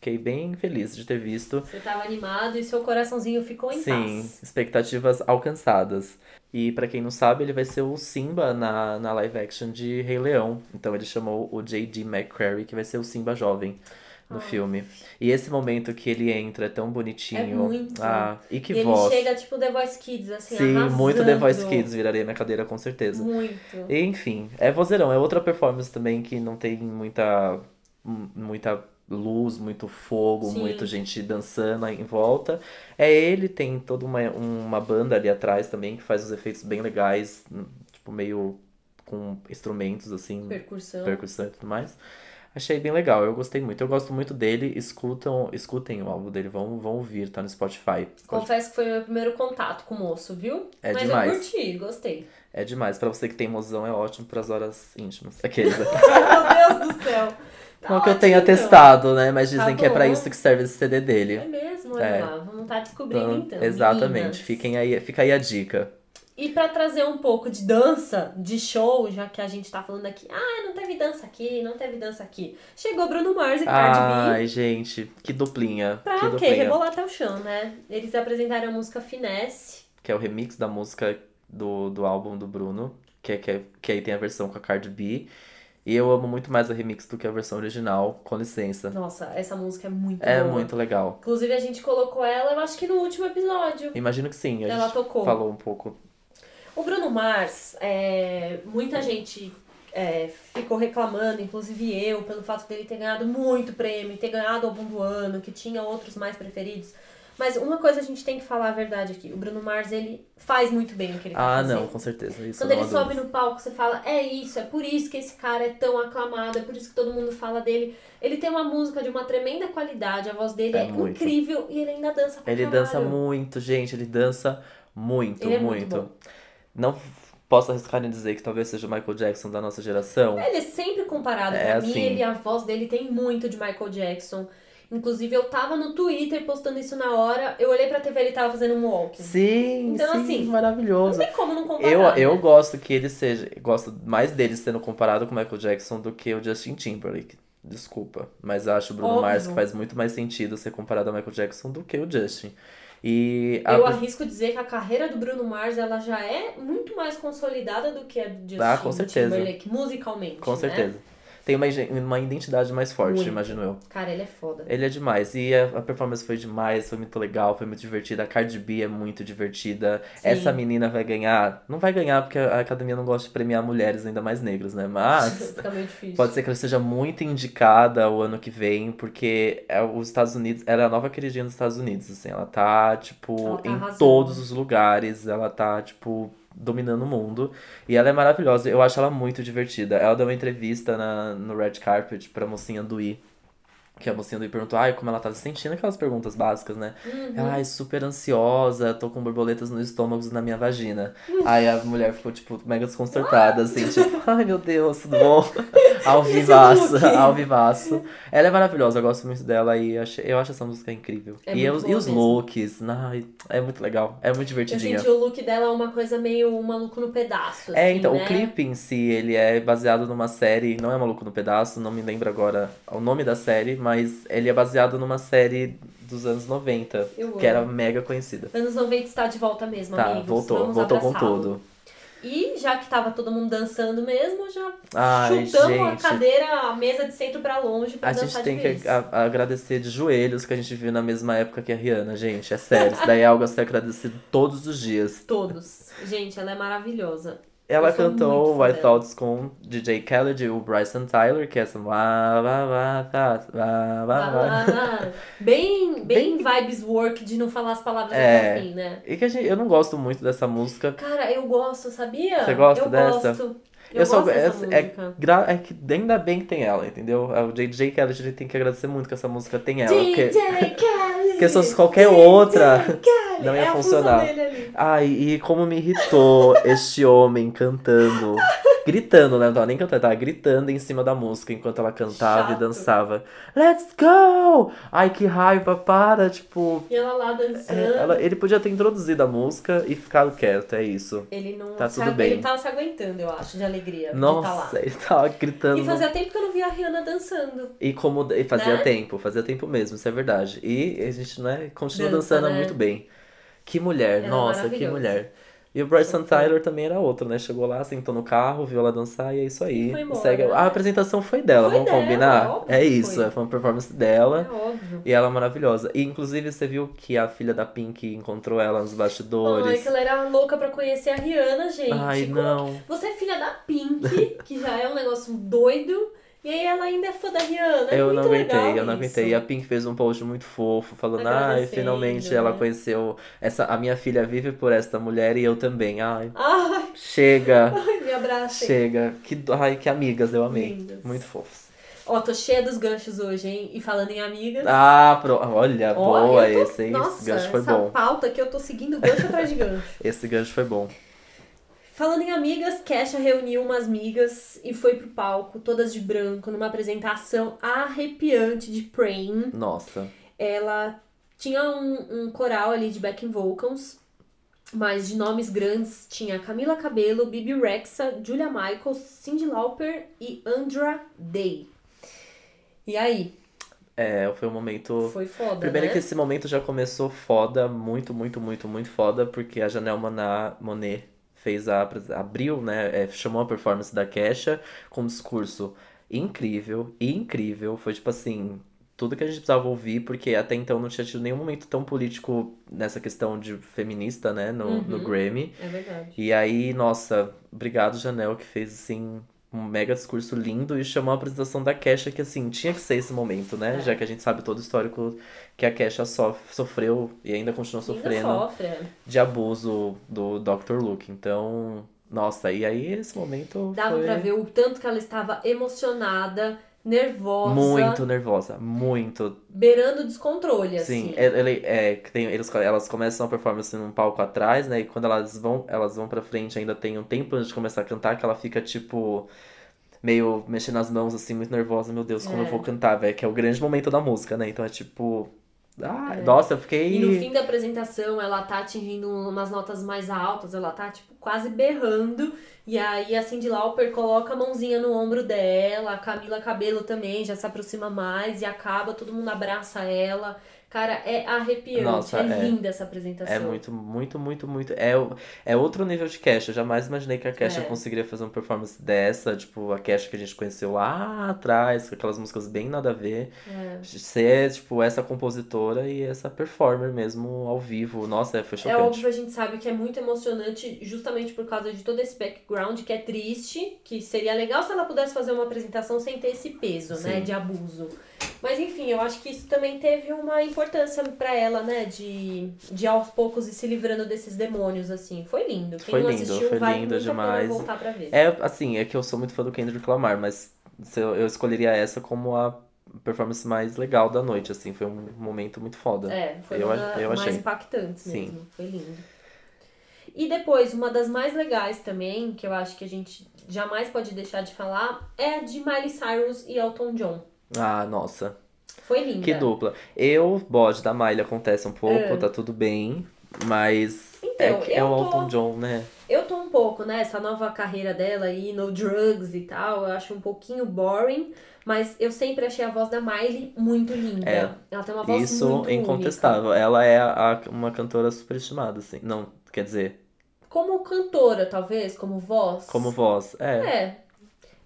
Fiquei bem feliz de ter visto. Você tava animado e seu coraçãozinho ficou em Sim, paz. expectativas alcançadas. E pra quem não sabe, ele vai ser o Simba na, na live action de Rei Leão. Então ele chamou o J.D. McCrary, que vai ser o Simba jovem no Ah. filme. E esse momento que ele entra é tão bonitinho. É muito. Ah, e que e ele voz. chega tipo The Voice Kids, assim, Sim, muito The Voice arrasando. Kids viraria minha cadeira com certeza. Muito. E, Enfim, é vozeirão, é outra performance também que não tem muita muita luz, muito fogo, Sim. muita gente dançando em volta. É ele, tem toda uma, uma banda ali atrás também que faz os efeitos bem legais, hum, tipo meio com instrumentos assim, Percussão. percussão e tudo mais. Achei bem legal, eu gostei muito. Eu gosto muito dele. Escutam, escutem o álbum dele, vão, vão ouvir, tá no Spotify. Pode- Confesso que foi o meu primeiro contato com o moço, viu? É Mas demais. eu curti, gostei. É demais. Pra você que tem mozão, é ótimo pras horas íntimas. Aqueles. Meu Deus do céu. Tá Não que eu tenha então. testado, né? Mas dizem Tá que é pra bom. isso que serve esse CD dele. É mesmo, olha É. lá. Vamos estar descobrindo Então, então. exatamente. meninas. Fiquem aí, fica aí a dica. E pra trazer um pouco de dança, de show, já que a gente tá falando aqui, ah, não teve dança aqui, não teve dança aqui. Chegou Bruno Mars e Cardi B. Ai, gente, que duplinha. Pra que o quê? duplinha. Rebolar até o chão, né? Eles apresentaram a música Finesse. Que é o remix da música do, do álbum do Bruno. Que, é, que, é- que aí tem a versão com a Cardi B. E eu amo muito mais a remix do que a versão original, com licença. Nossa, essa música é muito É boa. muito legal. Inclusive, a gente colocou ela, eu acho que no último episódio. Imagino que sim. A Ela gente tocou. falou um pouco. O Bruno Mars, é, muita gente é, ficou reclamando, inclusive eu, pelo fato dele ter ganhado muito prêmio, ter ganhado o álbum do ano, que tinha outros mais preferidos. Mas uma coisa a gente tem que falar a verdade aqui. O Bruno Mars, ele faz muito bem o que ele tá Ah, fazendo. não, com certeza. Isso Quando ele há sobe no palco, você fala, é isso, é por isso que esse cara é tão aclamado, é por isso que todo mundo fala dele. Ele tem uma música de uma tremenda qualidade, a voz dele É é, incrível e ele ainda dança pra Ele caralho. dança muito, gente. Ele dança muito, Ele é muito. Não posso arriscar em dizer que talvez seja o Michael Jackson da nossa geração. Ele é sempre comparado. É, pra mim, assim. ele, a voz dele tem muito de Michael Jackson. Inclusive, eu tava no Twitter postando isso na hora, eu olhei pra TV ele tava fazendo um walk. Sim, Então, sim, assim, Não maravilhoso. tem como não comparar. Eu, eu né? gosto que ele seja. Gosto mais dele sendo comparado com o Michael Jackson do que o Justin Timberlake. Desculpa. Mas acho o Bruno Óbvio. Mars que faz muito mais sentido ser comparado ao Michael Jackson do que o Justin. E a- Eu arrisco dizer que a carreira do Bruno Mars ela já é muito mais consolidada do que a de Justin Ah, com certeza. Timberlake, musicalmente. Com né? certeza. Tem uma, uma identidade mais forte, Muito. imagino eu. Cara, ele é foda. Ele é demais. E a, a performance foi demais, foi muito legal, foi muito divertida. A Cardi B é muito divertida. Sim. Essa menina vai ganhar. Não vai ganhar porque a academia não gosta de premiar mulheres, ainda mais negras, né? Mas. Fica meio difícil. Pode ser que ela seja muito indicada o ano que vem, porque é, os Estados Unidos, ela é a nova queridinha dos Estados Unidos, assim, ela tá, tipo, Ela tá em arrasando. todos os lugares, ela tá, tipo, dominando o mundo. E ela é maravilhosa, eu acho ela muito divertida. Ela deu uma entrevista na, no Red Carpet pra mocinha do I. Que a mocinha do I perguntou, ai, como ela tá se sentindo, aquelas perguntas básicas, né? Uhum. Ela, ai, super ansiosa, tô com borboletas no estômago e na minha vagina. Aí a mulher ficou, tipo, mega desconcertada, assim, tipo, ai meu Deus, tudo bom? Ao vivaço, ao vivaço. Ela é maravilhosa, eu gosto muito dela e eu acho essa música incrível. É e, os, e os mesmo. looks, ai, é muito legal, é muito Eu divertidinha. senti o look dela uma coisa meio um maluco no pedaço. É, assim, então, né? o clipe em si, ele é baseado numa série, não é Maluco no Pedaço, não me lembro agora o nome da série, mas ele é baseado numa série dos anos 90, Eu que era mega conhecida. Anos 90 está de volta mesmo, Tá, amigos. voltou, Vamos voltou com tudo. E já que tava todo mundo dançando mesmo, já Ai, chutamos a gente. cadeira, a mesa de centro pra longe pra A dançar gente tem que a- agradecer de joelhos que a gente viu na mesma época que a Rihanna, gente. É sério, isso daí é algo a ser agradecido todos os dias. Todos. Gente, ela é maravilhosa. Ela Eu cantou White. Thoughts com DJ Khaled e o Bryson Tyler, que é essa. Lá, lá. Bem, bem vibes work de não falar as palavras É. até o fim, né? E que a gente, eu não gosto muito dessa música. Cara, eu gosto, sabia? Você gosta eu dessa? Gosto. Eu, só gosto dessa é, é, é que ainda bem que tem ela, entendeu? O DJ Khaled a gente tem que agradecer muito que essa música tem ela. Porque, DJ Khaled, porque se fosse qualquer outra, não ia é funcionar. Ai, e como me irritou este homem cantando. Gritando, né? Não tava nem cantando, tava gritando em cima da música enquanto ela cantava Chato. e dançava. Let's go! Ai, que raiva, para, tipo. E ela lá é, dançando. ela- ele podia ter introduzido a música e ficado quieto, é isso. Ele não Tá tudo bem. Ele tava se aguentando, eu acho, de alegria. tá Nossa, lá. ele tava gritando. E fazia tempo que eu não via a Rihanna dançando. E como e fazia Né? tempo, fazia tempo mesmo, isso é verdade. E a gente, né, continua Dança, dançando né? muito bem. Que mulher, Ela é nossa, que mulher. E o Bryson. Tyler também era outro, né? Chegou lá, sentou no carro, viu ela dançar e é isso aí. Segue... A apresentação foi dela, Foi vamos dela, combinar? óbvio É isso, foi. foi uma performance dela. É óbvio. E ela é maravilhosa. E inclusive você viu que a filha da Pink encontrou ela nos Ai, bastidores. que ela era louca pra conhecer a Rihanna, gente. Ai, Como- não. Você é filha da Pink, que já é um negócio doido. E aí ela ainda é fã da Rihanna. É Eu não aguentei, eu não aguentei. E a Pink fez um post muito fofo, falando, ai, finalmente ela né? conheceu essa. A minha filha vive por esta mulher e eu também. Ai, Ai, chega, ai, me abracem. chega. Que, ai, que amigas, eu amei. Lindas. Muito fofos. Ó, tô cheia dos ganchos hoje, hein? E falando em amigas. Ah, pro... olha, ó, boa tô- esse, hein? Nossa, esse gancho foi essa bom. pauta que eu tô seguindo gancho atrás de gancho. Esse gancho foi bom. Falando em amigas, Kesha reuniu umas amigas e foi pro palco, todas de branco, numa apresentação arrepiante de Praying. Nossa. Ela tinha um, um coral ali de backing vocals, mas de nomes grandes tinha Camila Cabello, Bibi Rexa, Julia Michaels, Cyndi Lauper e Andra Day. E aí? É, foi um momento. Foi foda, Primeiro né? que esse momento já começou foda, muito, muito, muito, muito foda, porque a Janelle Monet fez a abriu, né, é, chamou a performance da Kesha com um discurso incrível, incrível, foi tipo assim, tudo que a gente precisava ouvir, porque até então não tinha tido nenhum momento tão político nessa questão de feminista, né, no, no Uhum. Grammy. É verdade. E aí, nossa, obrigado, Janelle, que fez, assim, um mega discurso lindo e chamou a apresentação da Kesha, que, assim, tinha que ser esse momento, né? É. Já que a gente sabe todo o histórico que a Kesha sof sofreu e ainda continua Ainda sofrendo sofre, é. de abuso do Dr. Luke. Então, nossa, e aí esse momento Dava foi pra ver o tanto que ela estava emocionada, nervosa, muito nervosa, muito. beirando descontrole, Sim, assim. ele, ele- é, tem, eles, elas começam a performance num palco atrás, né? E quando elas vão, elas vão pra frente, ainda tem um tempo antes de começar a cantar, que ela fica, tipo, meio mexendo as mãos, assim, muito nervosa. Meu Deus, como É. eu vou cantar, velho? Que é o grande momento da música, né? Então é tipo. Ah, É. nossa, eu fiquei. E no fim da apresentação, ela tá atingindo umas notas mais altas, ela tá, tipo, quase berrando. E aí a Cyndi Lauper coloca a mãozinha no ombro dela, a Camila Cabelo também já se aproxima mais e acaba, todo mundo abraça ela. Cara, é arrepiante. Nossa, é, é. linda essa apresentação. É muito, muito, muito, muito. É, é outro nível de Kesha. Eu jamais imaginei que a Kesha É. conseguiria fazer uma performance dessa. Tipo, a Kesha que a gente conheceu lá atrás, com aquelas músicas bem nada a ver. É. Ser, tipo, essa compositora e essa performer mesmo ao vivo. Nossa, foi É chocante. óbvio, a gente sabe que é muito emocionante justamente por causa de todo esse background que é triste, que seria legal se ela pudesse fazer uma apresentação sem ter esse peso, né, Sim. de abuso. Mas enfim, eu acho que isso também teve uma importância pra ela, né, de, de aos poucos ir se livrando desses demônios, assim. Foi lindo. Quem Foi não lindo, assistiu foi lindo muito demais. voltar pra ver. É, assim, é que eu sou muito fã do Kendrick Lamar, mas eu, escolheria essa como a performance mais legal da noite, assim. Foi um momento muito foda. É, foi Eu uma eu mais achei. impactantes Sim. mesmo. Foi lindo. E depois, uma das mais legais também, que eu acho que a gente jamais pode deixar de falar, é a de Miley Cyrus e Elton John. Ah, nossa. Foi linda. Que dupla. Eu, bode da Miley acontece um pouco, É. tá tudo bem. Mas Então, é, que é eu o tô- Elton John, né? Eu tô um pouco, né? Essa nova carreira dela aí, no drugs e tal, eu acho um pouquinho boring. Mas eu sempre achei a voz da Miley muito linda. É. Ela tem uma voz Isso muito incontestável. Ela é a- uma cantora superestimada, assim. Não, quer dizer, única. Como cantora, talvez, como voz. como voz. É. É.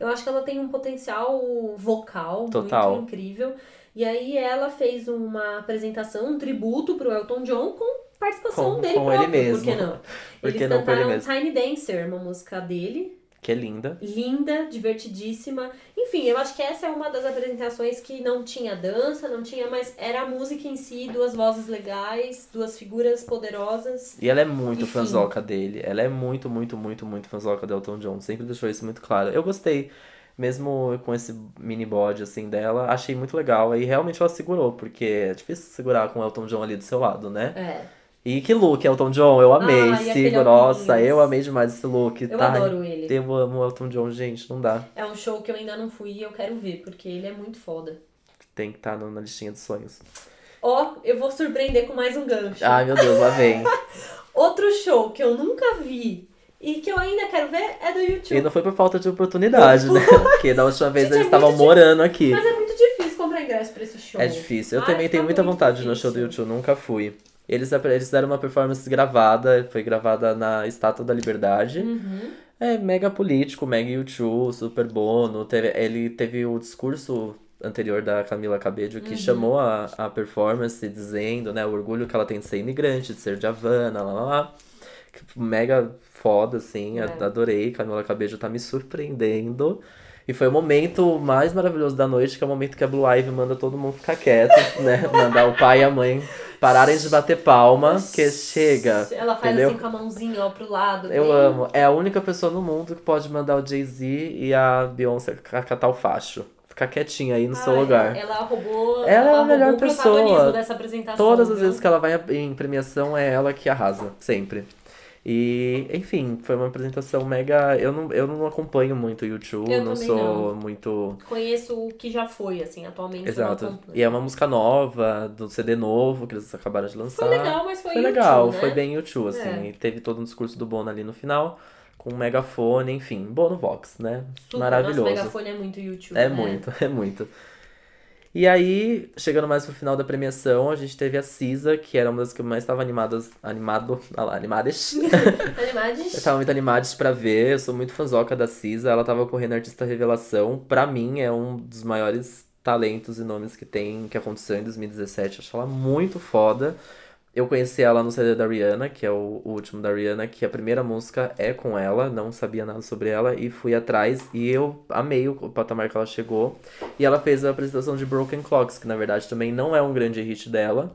Eu acho que ela tem um potencial vocal Total. muito incrível. E aí ela fez uma apresentação, um tributo pro Elton John com participação Com- dele com ele próprio. mesmo. Por que não? Por Eles que não ele cantaram mesmo? Tiny Dancer, uma música dele. Que é linda. Linda, divertidíssima. Enfim, eu acho que essa é uma das apresentações que não tinha dança, não tinha, mas era a música em si, duas vozes legais, duas figuras poderosas. E ela é muito Enfim. fanzoca dele. Ela é muito, muito, muito, muito fanzoca do Elton John. Sempre deixou isso muito claro. Eu gostei. Mesmo com esse mini body assim dela, achei muito legal. E realmente ela segurou, porque é difícil segurar com o Elton John ali do seu lado, né? É. E que look, Elton John, eu amei. Ai, aquele Sigo, nossa, eu amei demais esse look. Eu tá? adoro ele. Eu amo o Elton John, gente, não dá. É um show que eu ainda não fui e eu quero ver, porque ele é muito foda. Tem que estar na listinha de sonhos. Ó, eu vou surpreender com mais um gancho. Ai, meu Deus, lá vem. Outro show que eu nunca vi e que eu ainda quero ver é do E YouTube. não foi por falta de oportunidade, né? Porque da última vez Gente, é eles estavam muito morando aqui. Mas é muito difícil comprar ingresso pra esse show. É difícil. Eu Ai, também fica tenho muita vontade de ir no show do difícil. YouTube, nunca fui. Eles, eles fizeram uma performance gravada, foi gravada na Estátua da Liberdade. Uhum. É mega político, mega YouTube, super bono. Teve, ele teve o discurso anterior da Camila Cabello que Uhum. chamou a, a performance dizendo, né, o orgulho que ela tem de ser imigrante, de ser de Havana, lá lá lá. Mega foda, assim, É. adorei. Camila Cabello tá me surpreendendo. E foi o momento mais maravilhoso da noite, que é o momento que a Blue Ivy manda todo mundo ficar quieto, né? Mandar o pai e a mãe pararem de bater palma, que chega. Ela faz entendeu? assim com a mãozinha ó pro lado. Eu bem- amo. É a única pessoa no mundo que pode mandar o Jay-Z e a Beyoncé ca- catar o facho. Ficar quietinha aí no seu lugar. Ela roubou. Ela é a melhor pessoa. dessa apresentação. Todas as viu? vezes que ela vai em premiação é ela que arrasa, sempre. E, enfim, foi uma apresentação mega. Eu não, eu não acompanho muito o YouTube, Eu não sou não. muito. Conheço o que já foi, assim, atualmente. Exato. E é uma música nova, do CD novo que eles acabaram de lançar. Foi legal, mas foi Foi YouTube, legal, né? foi bem YouTube, assim. É. E teve todo um discurso do Bono ali no final, com um megafone, enfim. Bono Vox, né? Super. Maravilhoso. Nosso megafone é muito YouTube. É né? muito, é muito. E aí, chegando mais pro final da premiação, a gente teve a Cisa, que era uma das que eu mais estava animadas, animado, ah lá, animadas. eu Animades? tava muito animadas pra ver, eu sou muito fãzoca da Cisa, ela tava correndo Artista Revelação, pra mim é um dos maiores talentos e nomes que tem, que aconteceu em 2017, acho ela muito foda. Eu conheci ela no CD da Rihanna, que é o, o último da Rihanna, que a primeira música é com ela, não sabia nada sobre ela, e fui atrás e eu amei o, patamar que ela chegou. E ela fez a apresentação de Broken Clocks, que na verdade também não é um grande hit dela,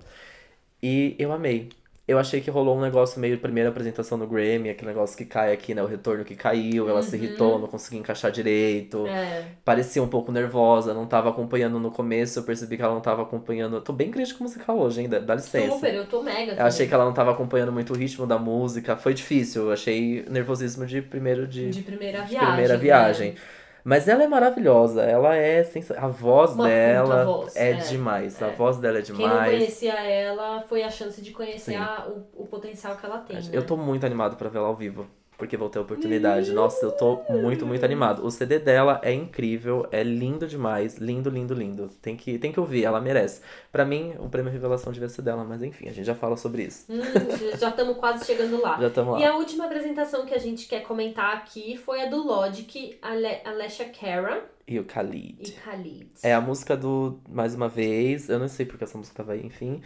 e eu amei. Eu achei que rolou um negócio meio primeira apresentação no Grammy, aquele negócio que cai aqui, né? O retorno que caiu, ela se irritou, não conseguia encaixar direito. É. Parecia um pouco nervosa, não tava acompanhando no começo, eu percebi que ela não tava acompanhando. Eu tô bem crítico musical hoje, hein? Dá, licença. Super, eu tô mega. Eu achei que ela não tava acompanhando muito o ritmo da música. Foi difícil, eu achei nervosismo de primeiro de, De primeira de viagem. primeira né? Mas ela é maravilhosa, ela é sens... a voz Uma dela voz, é, é, demais. A é. voz dela é Quem não demais. conhecia ela foi a chance de conhecer a- o, o potencial que ela tem. né? Eu tô muito animado pra ver ela ao vivo. Porque vou ter a oportunidade. Nossa, eu tô muito, muito animado. O CD dela é incrível, é lindo demais. Lindo, lindo, lindo. Tem que, tem que ouvir, ela merece. Pra mim, o prêmio Revelação devia ser dela, mas enfim, a gente já fala sobre isso. Hum, já estamos quase chegando lá. Já estamos E lá. a última apresentação que a gente quer comentar aqui foi a do Logic, Ale Alessia Cara E o Khalid. e Khalid. É a música do Mais Uma Vez. Eu não sei porque essa música aí, enfim.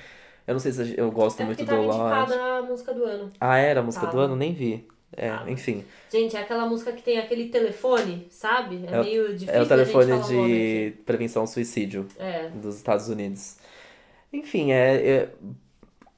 Eu não sei se a eu gosto É muito do tava indicada Lorde. na música do ano. Ah, era a música do Tava. ano? Nem vi. É, Tava. enfim. Gente, é aquela música que tem aquele telefone, sabe? É, É meio difícil É o telefone de prevenção ao suicídio. É. dos Estados Unidos. Enfim, é, é-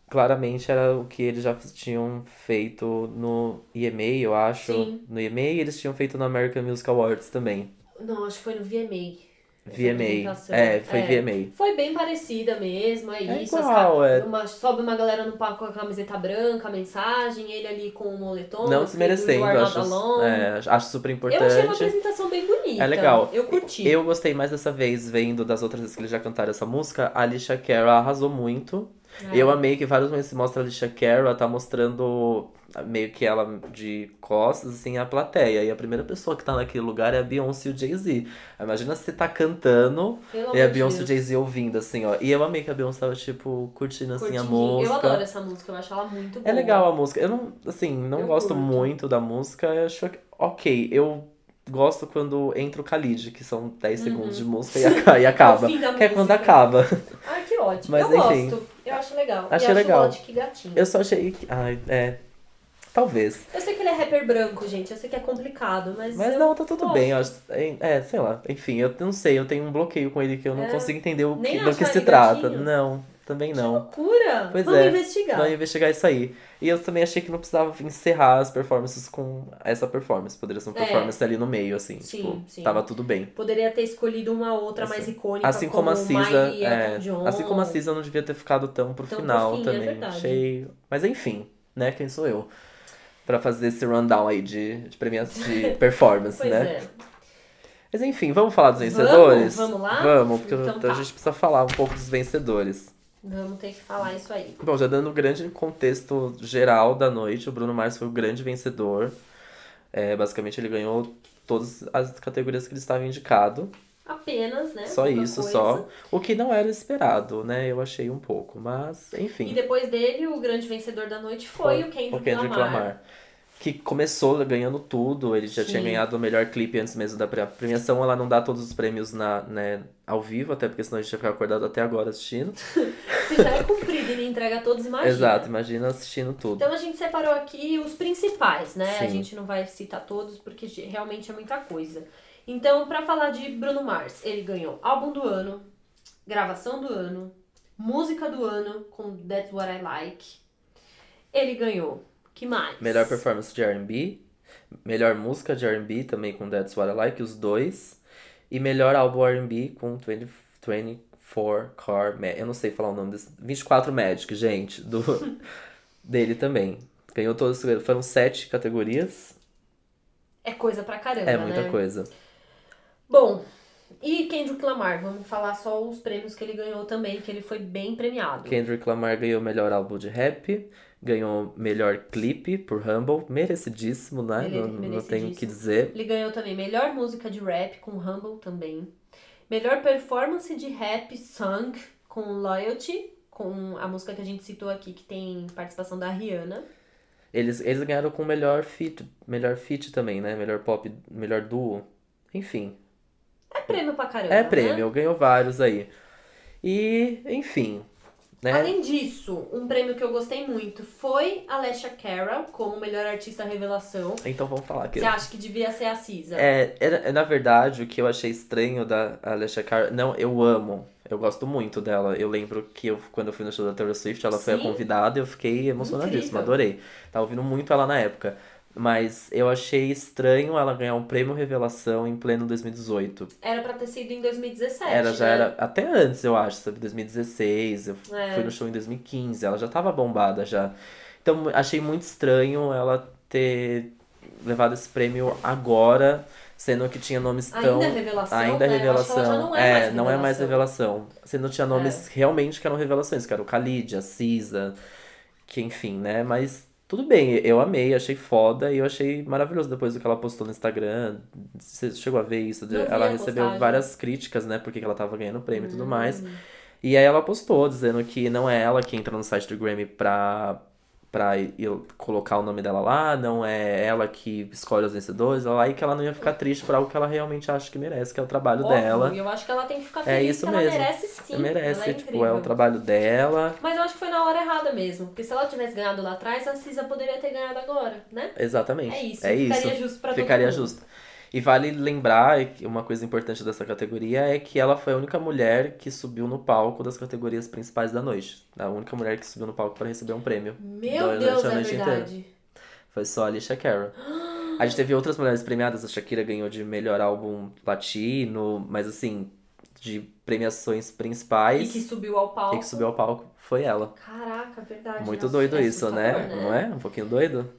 claramente era o que eles já tinham feito no EMA, eu acho. Sim. No EMA e eles tinham feito no American Music Awards também. Não, acho que foi no VMA. VMA. É, foi VMA. Foi bem parecida mesmo, é, É isso. igual, é. uma- sobe uma galera no palco com a camiseta branca, a mensagem, ele ali com o moletom. Não desmerecendo, You are not acho, é, acho super Eu achei uma importante. apresentação bem bonita. É legal. Eu curti. Eu gostei mais dessa vez, vendo das outras vezes que eles já cantaram essa música. A Alicia Cara arrasou muito. É. Eu amei que vários momentos se mostra a Alicia Cara, tá mostrando meio que ela de costas, assim, a plateia. E a primeira pessoa que tá naquele lugar é a Beyoncé e o Jay-Z. Imagina você tá cantando Pelo e a Beyoncé e o. Jay-Z ouvindo, assim, ó. E eu amei que a Beyoncé tava, tipo, curtindo, assim, a música. Eu adoro essa música, eu acho ela muito boa. É legal a música. Eu não, assim, não Eu gosto curto. muito da música. Eu acho que, ok, eu gosto quando entra o Khalid, que são 10 segundos de música e, aca- e acaba. Uhum. que é quando acaba. Ai, que ótimo. Mas, eu enfim. gosto. Eu acho legal. Achei e legal. acho o gatinho. Eu só achei que. Ai, é. Talvez. Eu sei que ele é rapper branco, gente. Eu sei que é complicado, mas. Mas eu não, tá tudo gosto. bem. Eu acho, é, sei lá. Enfim, eu não sei. Eu tenho um bloqueio com ele que eu não É. consigo entender o que, do que se ele trata. gatinho? Não, também Que não. loucura! Pois Vamos é. investigar. Vamos investigar isso aí. E eu também achei que não precisava encerrar as performances com essa performance. Poderia ser uma É. performance ali no meio, assim. Sim, tipo, sim. tava tudo bem. Poderia ter escolhido uma outra mais icônica. Assim como a Cisa, é, assim como a Cisa não devia ter ficado tão pro Tão pro final fim, é também. verdade. Achei, mas enfim, né, quem sou eu Pra fazer esse rundown aí de de premiação de performance, Pois né? é. Mas enfim, vamos falar dos Vamos? vencedores? Vamos lá? Vamos, porque Então eu- tá. a gente precisa falar um pouco dos vencedores. Vamos ter que falar isso aí. Bom, já dando um grande contexto geral da noite, o Bruno Mars foi o grande vencedor. É, basicamente, ele ganhou todas as categorias que ele estava indicado. Apenas, né? Só isso, coisa. só. O que não era esperado, né? Eu achei um pouco, mas enfim. E depois dele, o grande vencedor da noite foi, o Kendrick, o Kendrick Lamar. Lamar. Que começou ganhando tudo, ele já Sim. tinha ganhado o melhor clipe antes mesmo da pre- a premiação. Ela não dá todos os prêmios na, né, ao vivo, até porque senão a gente ia ficar acordado até agora assistindo. Se já é cumprido e entrega todos, imagina. Exato, imagina assistindo tudo. Então a gente separou aqui os principais, né? A Sim. gente não vai citar todos porque realmente é muita coisa. Então, pra falar de Bruno Mars, ele ganhou álbum do ano, gravação do ano, música do ano com That's What I Like. Ele ganhou. Que mais? Melhor performance de R&B, melhor música de R&B também com That's What I Like, os dois. E melhor álbum R&B com 20, 24 Car Ma- Eu não sei falar o nome desse. 24 Magic, gente, do dele também. Ganhou todos, foram sete categorias. É coisa pra caramba, É muita né? coisa. Bom, e Kendrick Lamar? Vamos falar só os prêmios que ele ganhou também, que ele foi bem premiado. Kendrick Lamar ganhou melhor álbum de rap, ganhou melhor clipe por Humble, merecidíssimo, né? Mere- não, não tenho o que dizer. Ele ganhou também melhor música de rap com Humble também. Melhor performance de rap song com Loyalty, com a música que a gente citou aqui, que tem participação da Rihanna. Eles, eles ganharam com melhor feat, melhor feat também, né? Melhor pop, melhor duo. Enfim, É prêmio pra caramba. é né? prêmio, ganhou vários aí. E, enfim, né? Além disso, um prêmio que eu gostei muito foi Alessia Cara como melhor artista revelação. Então vamos falar aqui. Você acha que devia ser a Cisa? É, é, na verdade, o que eu achei estranho da Alessia Cara... Não, eu amo. Eu gosto muito dela. Eu lembro que eu, quando eu fui no show da Taylor Swift, ela foi a Sim. convidada e eu fiquei emocionadíssima. Incrível. Adorei. Tava ouvindo muito ela na época. Mas eu achei estranho ela ganhar um prêmio Revelação em pleno 2018. Era pra ter sido em 2017. Era, já né? era até antes, eu acho, sabe? 2016. Eu É. fui no show em 2015. Ela já tava bombada já. Então achei muito estranho ela ter levado esse prêmio agora, sendo que tinha nomes tão. Ainda é revelação, Ainda é né? Que ela revelação. não é mais não é mais revelação. revelação. Sendo tinha nomes realmente que eram revelações, que era o Khalid, a Cisa, que enfim, né? Mas Tudo bem, eu amei, achei foda e eu achei maravilhoso depois do que ela postou no Instagram. Você chegou a ver isso? Não ela recebeu várias críticas, né? Porque que ela tava ganhando prêmio e tudo mais. Hum. E aí ela postou dizendo que não é ela que entra no site do Grammy pra, pra ir- colocar o nome dela lá, não é ela que escolhe os vencedores, lá, e que ela não ia ficar triste por algo que ela realmente acha que merece, que é o trabalho Óbvio, dela. E eu acho que ela tem que ficar É feliz isso que mesmo. ela merece sim. merece, ela é tipo, incrível. é o trabalho dela. Mas eu acho que foi na hora errada mesmo. Porque se ela tivesse ganhado lá atrás, a Cisa poderia ter ganhado agora, né? Exatamente. É isso, É ficaria isso. justo pra todo Ficaria justo. E vale lembrar que uma coisa importante dessa categoria é que ela foi a única mulher que subiu no palco das categorias principais da noite. A única mulher que subiu no palco para receber um prêmio. Meu Deus, é noite inteira. verdade. Foi só a Alicia Cara. A gente teve outras mulheres premiadas, a Shakira ganhou de melhor álbum latino, mas assim, de premiações E principais que subiu ao palco. e que subiu ao palco foi ela. Caraca, verdade. Muito Nossa, doido é isso, né? assustador, Não é? Um pouquinho doido?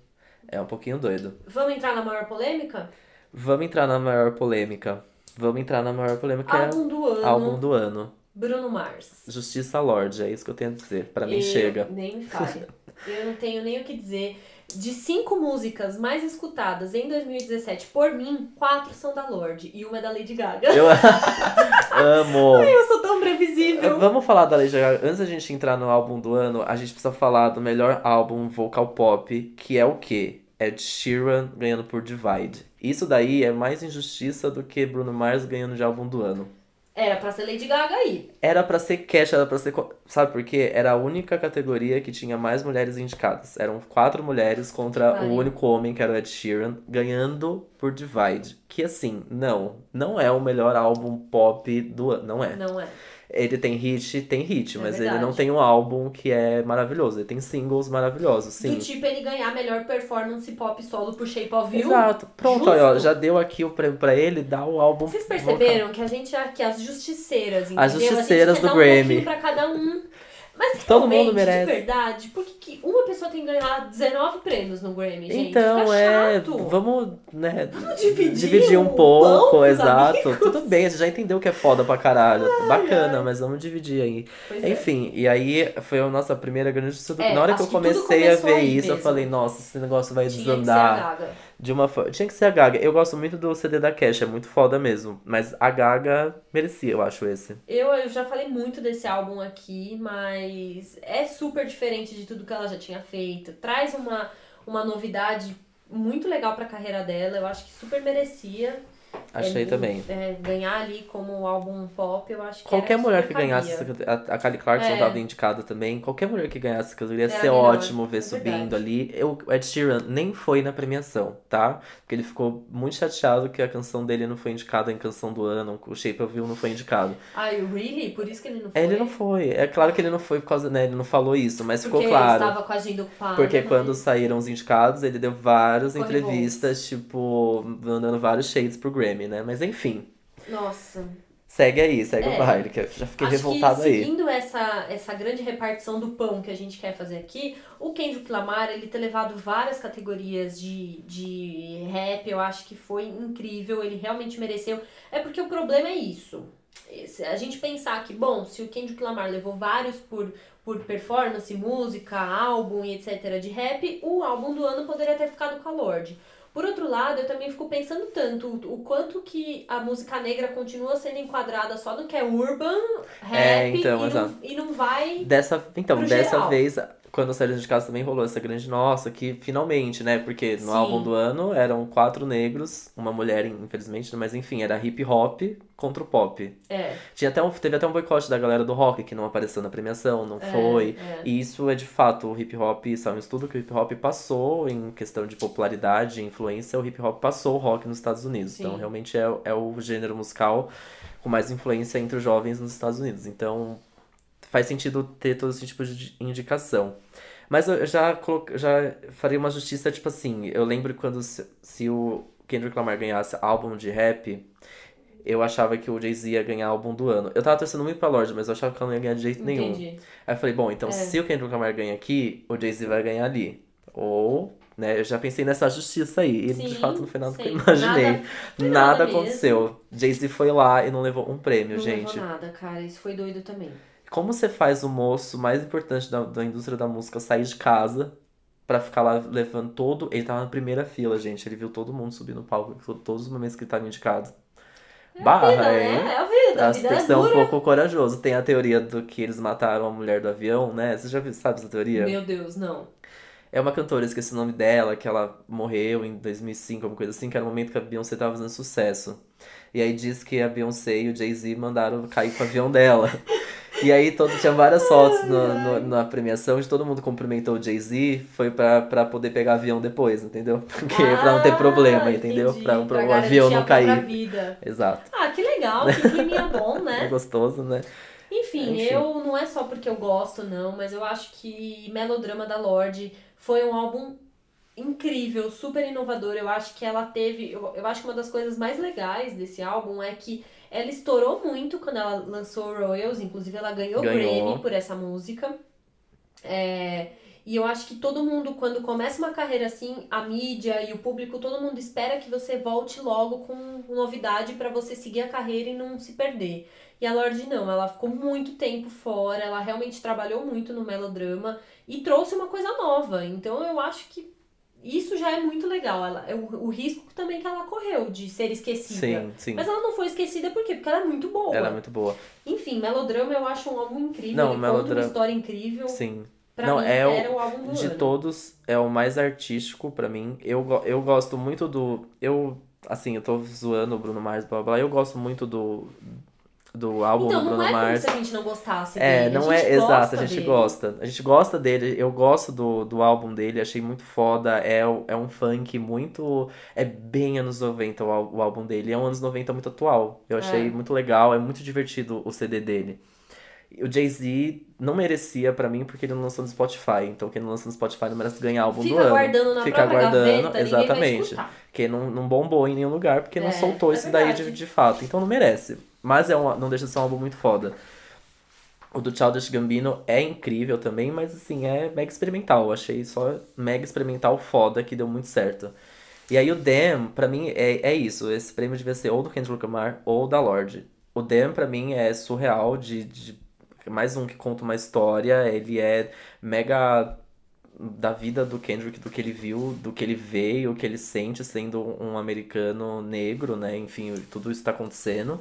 É um pouquinho doido. Vamos entrar na maior polêmica? Vamos entrar na maior polêmica. Vamos entrar na maior polêmica, que Álbum do ano. é álbum do ano. Bruno Mars. Justiça Lorde, é isso que eu tenho a dizer. Pra mim Eu- chega. Nem me fale. Eu não tenho nem o que dizer. De cinco músicas mais escutadas em 2017 por mim, quatro são da Lorde e uma é da Lady Gaga. Eu amo. Eu sou tão previsível. Vamos falar da Lady Gaga. Antes da gente entrar no álbum do ano, a gente precisa falar do melhor álbum vocal pop, que é o quê? Ed Sheeran ganhando por Divide. Isso daí é mais injustiça do que Bruno Mars ganhando de álbum do ano. Era pra ser Lady Gaga aí. Era pra ser Cash, era pra ser. Sabe por quê? Era a única categoria que tinha mais mulheres indicadas. Eram quatro mulheres contra o único homem, que era o Ed Sheeran, ganhando por Divide. Que assim, não. Não é o melhor álbum pop do ano. Não é. Não é. Ele tem hit, tem hit, É mas ele verdade. não tem um álbum que é maravilhoso. Ele tem singles maravilhosos, sim. Do tipo ele ganhar melhor performance pop solo por Shape of You. Exato. Pronto, aí, ó, já deu aqui o prêmio pra ele, dá o álbum. Vocês vocal. perceberam que a gente aqui, as justiceiras, entendeu? As justiceiras a gente quer do dar um Grammy. pouquinho pra cada um. Mas Todo mundo merece. de verdade, por que, que uma pessoa tem que ganhar 19 prêmios no Grammy, gente? Então, Fica é. chato. Vamos, né? dividir um o pouco, exato. amigos. Tudo bem, você já entendeu que é foda pra caralho. Bacana, mas vamos dividir aí. Pois é. Enfim, e aí foi a nossa primeira grande É, Na hora que eu acho que comecei a ver isso, eu mesmo. falei, nossa, esse negócio vai Tinha desandar. De uma. Tinha que ser a Gaga. Eu gosto muito do CD da Cash, é muito foda mesmo. Mas a Gaga merecia, eu acho, esse. Eu, eu já falei muito desse álbum aqui, mas é super diferente de tudo que ela já tinha feito. Traz uma, uma novidade muito legal pra carreira dela. Eu acho que super merecia. Achei É, também. é, ganhar ali como álbum pop, eu acho que Qualquer mulher que ganhasse essa categoria, a Kelly Clarkson É. tava indicada também. Qualquer mulher que ganhasse essa categoria ia ser ótimo ver é subindo ali. Eu, o Ed Sheeran nem foi na premiação, tá? Porque ele ficou muito chateado que a canção dele não foi indicada em canção do ano, o Shape of You não foi indicado. Ai, really? Por isso que ele não foi? É, Ele não foi. É claro que ele não foi por causa, né? Ele não falou isso, mas Porque ficou claro. ele estava com a agenda ocupada. Porque mas- quando saíram os indicados, ele deu várias entrevistas, tipo, mandando vários shades pro Grammy, né? Mas enfim, Nossa. segue aí, segue É. o baile, que eu já fiquei Acho revoltado que aí. seguindo essa, essa grande repartição do pão que a gente quer fazer aqui, o Kendrick Lamar, ele ter levado várias categorias de, de rap, eu acho que foi incrível, ele realmente mereceu. É porque o problema é isso. A gente pensar que, bom, se o Kendrick Lamar levou vários por, por performance, música, álbum e etc. de rap, o álbum do ano poderia ter ficado com a Lorde. Por outro lado, eu também fico pensando tanto o quanto que a música negra continua sendo enquadrada só no que é urban, rap, É, então, e, não, e não vai. Dessa, então, dessa geral. vez, quando saíram de casa também rolou essa grande nossa, que finalmente, né? Porque no Sim. álbum do ano eram quatro negros, uma mulher, infelizmente, mas enfim, era hip hop contra o pop. É, Tinha até um, teve até um boicote da galera do rock que não apareceu na premiação, não É, foi. é. E isso é de fato, o hip hop, isso é um estudo que o hip hop passou em questão de popularidade e influência, o hip hop passou o rock nos Estados Unidos. Sim. Então realmente é, é o gênero musical com mais influência entre os jovens nos Estados Unidos. Então faz sentido ter todo esse tipo de indicação. Mas eu já, já faria uma justiça, tipo assim, eu lembro quando se, se o Kendrick Lamar ganhasse álbum de rap, eu achava que o Jay-Z ia ganhar álbum do ano. Eu tava torcendo muito pra Lorde, mas eu achava que ela não ia ganhar de jeito nenhum. entendi. Aí eu falei, bom, então É. se o Kendrick Lamar ganha aqui, o Jay-Z vai ganhar ali. Ou, né, eu já pensei nessa justiça aí. E de Sim, fato não foi nada que eu imaginei. Nada- Nada, nada aconteceu. Jay-Z foi lá e não levou um prêmio, Não gente. levou nada, cara. Isso foi doido também. Como você faz o moço mais importante da, da indústria da música sair de casa pra ficar lá levando todo. Ele tava na primeira fila, gente. Ele viu todo mundo subir no palco, to- todos os momentos que ele tava indicado. Barra, vida, hein? né? É a vida. A vida tem é que ser um pouco corajoso. Tem a teoria do que eles mataram a mulher do avião, né? Você já viu, sabe essa teoria? Meu Deus, não. É uma cantora, esqueci o nome dela, que ela morreu em 2005, alguma coisa assim, que era o momento que a Beyoncé tava fazendo sucesso. E aí diz que a Beyoncé e o Jay-Z mandaram cair com o avião dela. E aí todo, tinha várias fotos no- no- na premiação de todo mundo cumprimentou o Jay-Z, foi pra, pra poder pegar avião depois, entendeu? Porque pra não ter Ah, problema, entendeu? entendi. Pra, pra o avião não cair. Vida. Exato. Ah, que legal, que clima bom, É né? gostoso, né? Enfim, Enfim. eu não é só porque eu gosto, não, mas eu acho que Melodrama da Lorde foi um álbum incrível, super inovador. Eu acho que ela teve. Eu, eu acho que uma das coisas mais legais desse álbum é que ela estourou muito quando ela lançou Royals, inclusive ela ganhou, Ganhou. Grammy por essa música. É, e eu acho que todo mundo, quando começa uma carreira assim, a mídia e o público, todo mundo espera que você volte logo com novidade pra você seguir a carreira e não se perder. E a Lorde não, ela ficou muito tempo fora, ela realmente trabalhou muito no melodrama e trouxe uma coisa nova. Então eu acho que isso já é muito legal. Ela, é o, o risco também que ela correu de ser esquecida. Sim, sim. Mas ela não foi esquecida por quê? Porque ela é muito boa. Ela é muito boa. Enfim, Melodrama eu acho um álbum incrível. Não, Melodrama- uma história incrível. Sim. Pra Não, mim, é o- era o álbum do De ano. todos, é o mais artístico pra mim. Eu, eu gosto muito do. Eu, assim, eu tô zoando o Bruno Mars, blá. blá. Eu gosto muito do, do álbum Então, do Bruno não é Mars. como se a gente não gostasse É, dele. não a gente é exato, a gente dele. gosta. A gente gosta dele, eu gosto do, do álbum dele, achei muito foda. É, é um funk muito. É bem anos 90 o, o álbum dele. É um anos 90 muito atual. Eu achei É. muito legal, é muito divertido o CD dele. O Jay-Z não merecia pra mim porque ele não lançou no Spotify. Então quem não lança no Spotify não merece ganhar álbum do Fica ano. guardando na Fica guardando, gaveta, exatamente. Porque não, não bombou em nenhum lugar, porque não É, soltou é isso daí de, de fato. Então não merece. Mas é um, não deixa de ser um álbum muito foda. O do Childish Gambino é incrível também, mas assim, é mega experimental. Eu achei só mega experimental foda, que deu muito certo. E aí o Damn, pra mim, é, é isso. Esse prêmio devia ser ou do Kendrick Lamar ou da Lorde. O Damn, pra mim, é surreal de, de... Mais um que conta uma história. Ele é mega da vida do Kendrick, do que ele viu, do que ele vê, o que ele sente sendo um americano negro, né? Enfim, tudo isso tá acontecendo.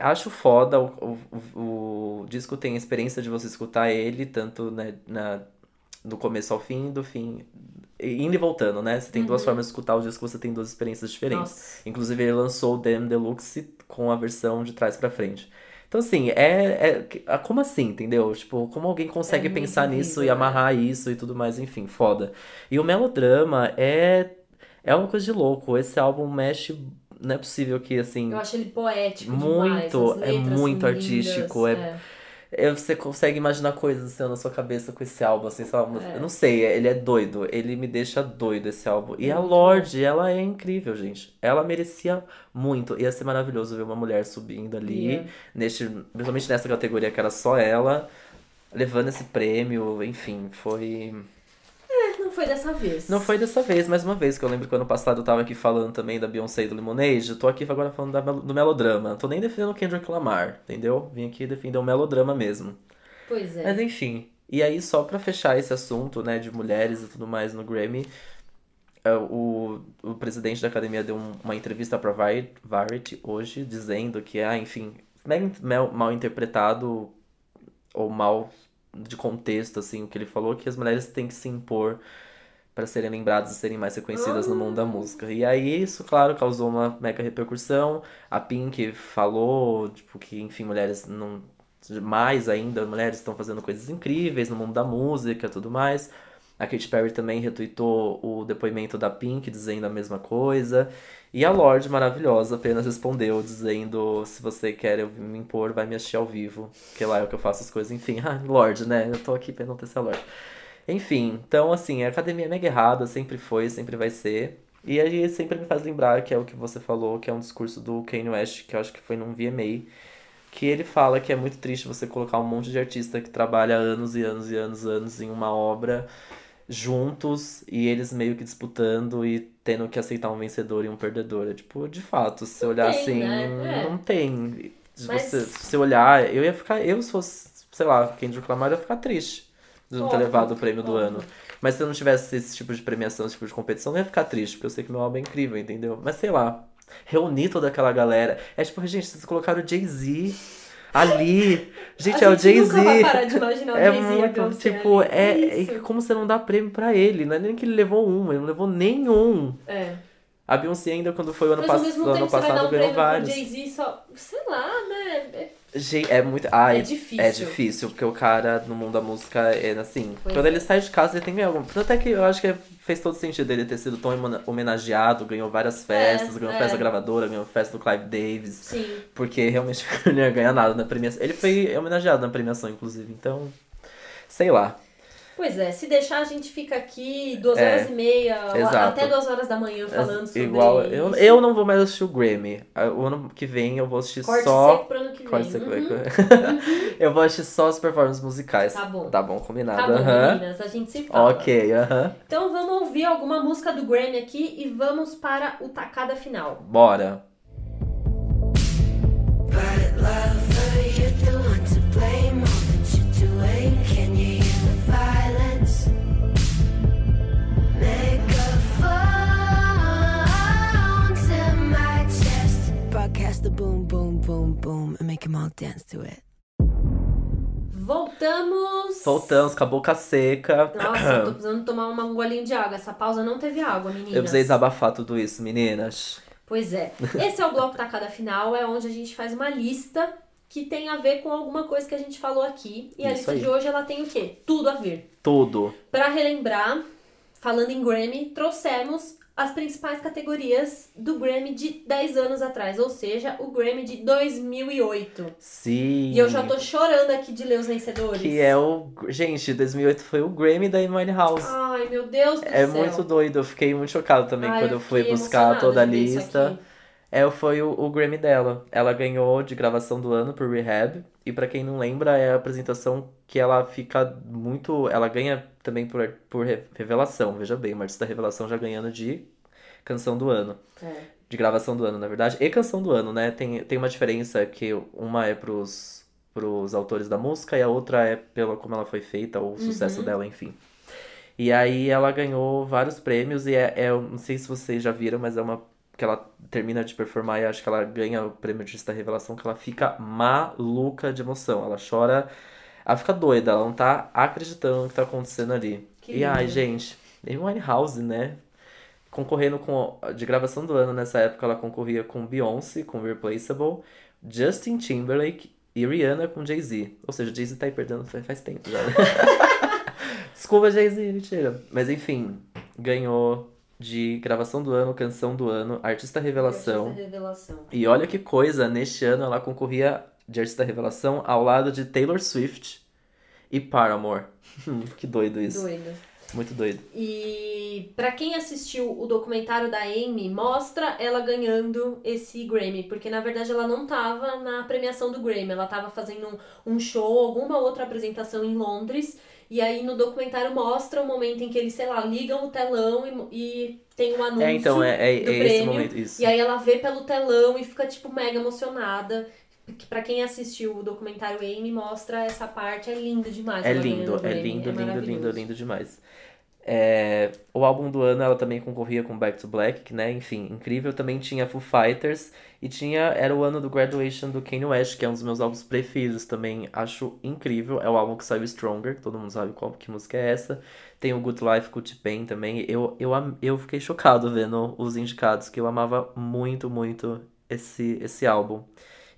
Acho foda, o, o, o disco tem a experiência de você escutar ele, tanto né, na, do começo ao fim, do fim, indo e voltando, né? Você tem duas formas de escutar o disco, você tem duas experiências diferentes. Nossa. Inclusive, ele lançou o Damn Deluxe com a versão de trás pra frente. Então, assim, é, é- é- Como assim, entendeu? Tipo, como alguém consegue É pensar nisso incrível, e né? amarrar isso e tudo mais, enfim, foda. E o melodrama é. É uma coisa de louco. Esse álbum mexe. Não é possível que, assim. Eu acho ele poético Muito, demais. é muito artístico, lindas, é- é, Você consegue imaginar coisas assim na sua cabeça com esse álbum, assim, lá, É. eu não sei, ele é doido, ele me deixa doido esse álbum. E É a Lorde, ela é incrível, gente. Ela merecia muito. Ia ser maravilhoso ver uma mulher subindo ali, neste, principalmente nessa categoria que era só ela, levando esse prêmio, enfim, foi. Não foi dessa vez. Não foi dessa vez, mais uma vez, que eu lembro que ano passado eu tava aqui falando também da Beyoncé e do Lemonade, eu tô aqui agora falando da do melodrama. Tô nem defendendo o Kendrick Lamar, entendeu? Vim aqui defender o melodrama mesmo. Pois é. Mas enfim. E aí, só pra fechar esse assunto, né, de mulheres e tudo mais no Grammy, é, o, o presidente da academia deu um- uma entrevista pra Vari- Variety hoje, dizendo que, ah, enfim, mal, mal interpretado ou mal de contexto, assim, o que ele falou, que as mulheres têm que se impor para serem lembradas e serem mais reconhecidas no mundo da música. E aí isso, claro, causou uma mega repercussão. A Pink falou, tipo, que, enfim, mulheres não mais ainda, mulheres estão fazendo coisas incríveis no mundo da música, e tudo mais. A Katy Perry também retweetou o depoimento da Pink dizendo a mesma coisa. E a Lorde, maravilhosa, apenas respondeu dizendo: se você quer eu me impor, vai me assistir ao vivo, que lá é o que eu faço as coisas. Enfim, ah, Lorde, né? Eu tô aqui pra enaltecer a Lorde. Enfim, então assim, a academia é mega errada, sempre foi, sempre vai ser. E aí sempre me faz lembrar que é o que você falou, que é um discurso do Kanye West, que eu acho que foi num VMA, que ele fala que é muito triste você colocar um monte de artista que trabalha anos e anos e anos e anos em uma obra juntos e eles meio que disputando e tendo que aceitar um vencedor e um perdedor. É tipo, de fato, se você olhar tem, assim, né? É. não tem. Se Mas- você se olhar, eu ia ficar, eu se fosse, sei lá, Kendrick Lamar, eu ia ficar triste não ter levado o prêmio do ano. Mas se eu não tivesse esse tipo de premiação, esse tipo de competição, eu ia ficar triste, porque eu sei que meu álbum é incrível, entendeu? Mas sei lá, reunir toda aquela galera. É tipo, gente, vocês colocaram o Jay-Z ali. Gente, A é o gente Jay-Z. o É Jay-Z e a muito, tipo, é, é como você não dá prêmio pra ele, não é nem que ele levou um, ele não levou nenhum. É. A Beyoncé ainda quando foi o ano, pass- ano tempo passado um ganhou vários. Jay-Z só. Sei lá, né? É- Gente, é muito. Ai, É difícil. É difícil, porque o cara no mundo da música é assim. Pois quando é. ele sai de casa, ele tem que ganhar algum. Até que eu acho que fez todo sentido ele ter sido tão homena- homenageado, ganhou várias festas, ganhou é. festa gravadora, ganhou festa do Clive Davis. Sim. Porque realmente ele não ia ganhar nada na premiação. Ele foi homenageado na premiação, inclusive. Então, sei lá. Pois é, se deixar a gente fica aqui duas É, horas e meia, exato. até duas horas da manhã falando sobre Igual, isso. eu, eu não vou mais assistir o Grammy. Ah, O ano que vem eu vou assistir Corte só. seco pro ano que vem. Corte seco. Uhum. eu vou assistir só as performances musicais. Tá bom. Tá bom, combinado. Tá bom, aham. meninas, a gente se fala. Ok, aham. Então vamos ouvir alguma música do Grammy aqui e vamos para o tacada final. Bora. But Voltamos! Voltamos com a boca seca. Nossa, eu tô precisando tomar uma- um golinho de água. Essa pausa não teve água, meninas. Eu precisei desabafar tudo isso, meninas. Pois é. Esse é o bloco tacada final, é onde a gente faz uma lista que tem a ver com alguma coisa que a gente falou aqui. E a Isso lista aí. de hoje ela tem o quê? Tudo a ver. Tudo. Pra relembrar, falando em Grammy, trouxemos as principais categorias do Grammy de 10 anos atrás, ou seja, o Grammy de 2008. Sim. E eu já tô chorando aqui de ler os vencedores. Que é o. Gente, 2008 foi o Grammy da Amy House. Ai, meu Deus do É céu. muito doido, eu fiquei muito chocado também Ai, quando eu fui buscar toda a lista. aqui. É, foi o, o Grammy dela. Ela ganhou de gravação do ano por Rehab. E pra quem não lembra, é a apresentação que ela fica muito. Ela ganha também por, por re- revelação. Veja bem, uma artista revelação já ganhando de canção do ano. É. De gravação do ano, na verdade. E canção do ano, né? Tem, tem uma diferença que uma é pros, pros autores da música e a outra é pela como ela foi feita, ou o sucesso Uhum. dela, enfim. E aí ela ganhou vários prêmios e é, é- eu não sei se vocês já viram, mas é uma que ela termina de performar e acho que ela ganha o prêmio de artista revelação que ela fica maluca de emoção. Ela chora, ela fica doida, ela não tá acreditando no que tá acontecendo ali. Que e ai, gente, Amy Winehouse, né? Concorrendo com de gravação do ano nessa época ela concorria com Beyoncé, com Replaceable, Justin Timberlake e Rihanna com Jay-Z. Ou seja, Jay-Z tá aí perdendo faz faz tempo já. né? Desculpa, Jay-Z, mentira. Mas enfim, ganhou de gravação do ano, canção do ano, artista revelação. Artista revelação. E olha que coisa, neste ano ela concorria de artista revelação ao lado de Taylor Swift e Paramore. Que doido isso. Doido. Muito doido. E pra quem assistiu o documentário da Amy, mostra ela ganhando esse Grammy, porque na verdade ela não tava na premiação do Grammy, ela tava fazendo um, um show, alguma outra apresentação em Londres, e aí no documentário mostra o momento em que eles, sei lá, ligam o telão e, e tem um anúncio É, então, é, é, do é esse prêmio, momento, e aí ela vê pelo telão e fica tipo mega emocionada. Que Pra quem assistiu o documentário Amy, mostra essa parte, é lindo demais. É ela ganhando lindo, é lindo, lindo, lindo, lindo demais. É, o álbum do ano ela também concorria com Back to Black, que, né, enfim, incrível. Também tinha Foo Fighters e tinha era o ano do Graduation do Kanye West, que é um dos meus álbuns preferidos também. Acho incrível. É o álbum que saiu Stronger, todo mundo sabe qual que música é essa. Tem o Good Life com o T-Pain também. Eu, eu, eu fiquei chocado vendo os indicados, que eu amava muito, muito esse, esse álbum.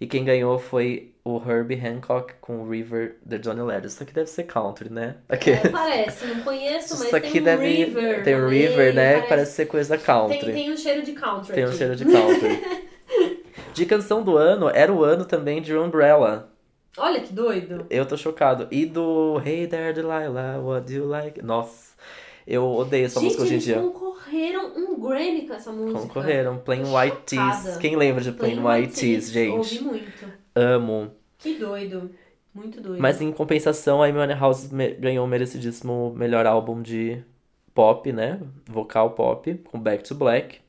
E quem ganhou foi o Herbie Hancock com River da Johnny Letter. Isso aqui deve ser country, né? Aqui. É, parece, não conheço, mas Isso aqui tem um deve. river. tem um river, né? Parece... ser coisa country. Tem, tem um cheiro de country Tem um aqui. cheiro de country. de canção do ano, era o ano também de Umbrella. Olha que doido. Eu tô chocado. E do Hey There Delilah, what do you like? Nossa, eu odeio essa Gente, música hoje em dia. concorreram um Grammy com essa música. Concorreram. Plain Tô White Tees. Quem lembra de Plain, White Tees, gente? Ouvi muito. Amo. Que doido. Muito doido. Mas em compensação, a Amy House ganhou o merecidíssimo melhor álbum de pop, né? Vocal pop, com Back to Black.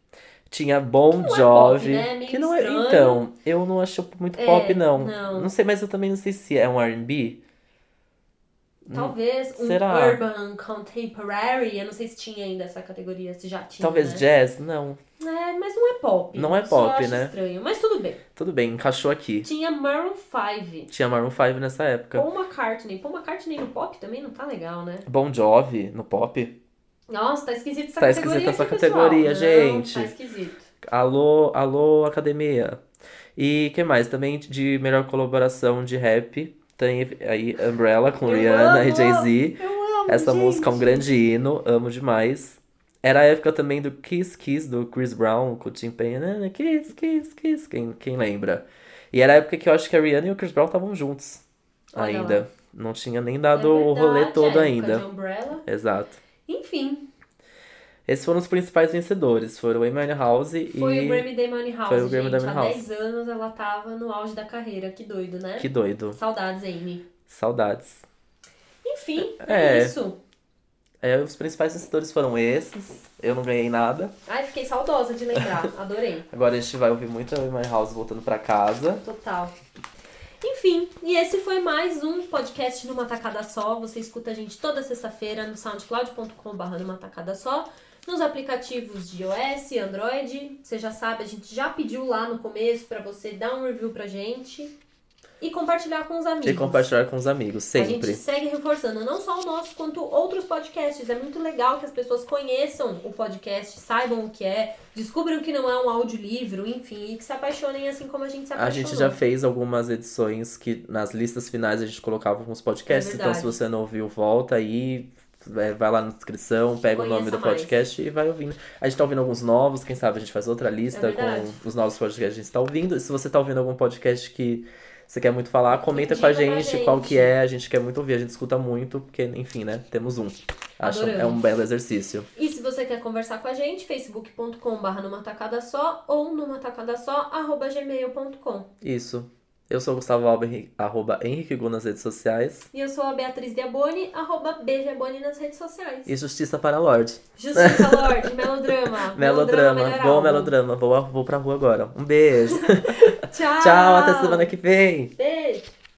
Tinha Bon é Jovi. pop, né? Que não é. estranho. Então, eu não acho muito É, pop, não. não. Não sei, mas eu também não sei se é um RB. Talvez um será? Urban Contemporary, eu não sei se tinha ainda essa categoria, se já tinha. Talvez né? jazz? Não. É, mas não é pop. Não é pop, né? estranho, mas tudo bem. Tudo bem, encaixou aqui. Tinha Maroon 5. Tinha Maroon 5 nessa época. Paul McCartney. Paul McCartney no pop também não tá legal, né? Bon Jovi no pop. Nossa, tá esquisito essa Tá categoria. esquisita essa aqui, pessoal. categoria, Não, gente. Tá esquisito. Alô, alô, academia. E que mais? Também de melhor colaboração de rap. Tem aí Umbrella com Eu Rihanna amo, e Jay-Z. Eu amo, Essa gente. música é um grande hino, amo demais. Era a época também do Kiss Kiss, do Chris Brown, com o Tim Payne. né? Kiss, Kiss, Kiss, quem, quem lembra? E era a época que eu acho que a Rihanna e o Chris Brown estavam juntos Olha ainda. lá. Não tinha nem É dado o rolê verdade, todo ainda. de Umbrella. Exato. Enfim, Esses foram os principais vencedores. Foram o Amy House e... foi o Grammy da Money House, Foi o Grammy gente. da Há House. 10 anos ela tava no auge da carreira. Que doido, né? Que doido. Saudades, Amy. Saudades. Enfim, é, É. isso. É, os principais vencedores foram esses. Eu não ganhei nada. Ai, fiquei saudosa de lembrar. Adorei. Agora a gente vai ouvir muito a Amy House voltando pra casa. Total. Enfim, e esse foi mais um podcast numa tacada só. Você escuta a gente toda sexta-feira no soundcloud.com.br numa tacada só. Nos aplicativos de iOS, Android. Você já sabe, a gente já pediu lá no começo pra você dar um review pra gente. E compartilhar com os amigos. E compartilhar com os amigos, A gente sempre. segue reforçando, não só o nosso, quanto outros podcasts. É muito legal que as pessoas conheçam o podcast, saibam o que é, descubram que não é um audiolivro, enfim, e que se apaixonem assim como a gente se A apaixonou. gente já fez algumas edições que nas listas finais a gente colocava alguns podcasts. É então, se você não ouviu, volta aí. É, Vai lá na descrição, pega o nome Conheça do mais. podcast e vai ouvindo. A gente tá ouvindo alguns novos, quem sabe a gente faz outra lista É com os novos podcasts que a gente tá ouvindo. E se você tá ouvindo algum podcast que você quer muito falar, comenta com a pra gente, qual gente. que é, a gente quer muito ouvir, a gente escuta muito, porque, enfim, né, temos um. Acho é um belo exercício. E se você quer conversar com a gente, facebook.com.br numa tacada só ou numa tacada só, arroba gmail.com. Isso. Eu sou o Gustavo Alba, arroba Henrique Gu nas redes sociais. E eu sou a Beatriz Diaboni, arroba Bjaboni nas redes sociais. E Justiça para Lorde. Justiça Lorde, melodrama. Melodrama, melhor bom melodrama. Vou, vou pra rua agora. Um beijo. Tchau. Tchau, até semana que vem. Beijo.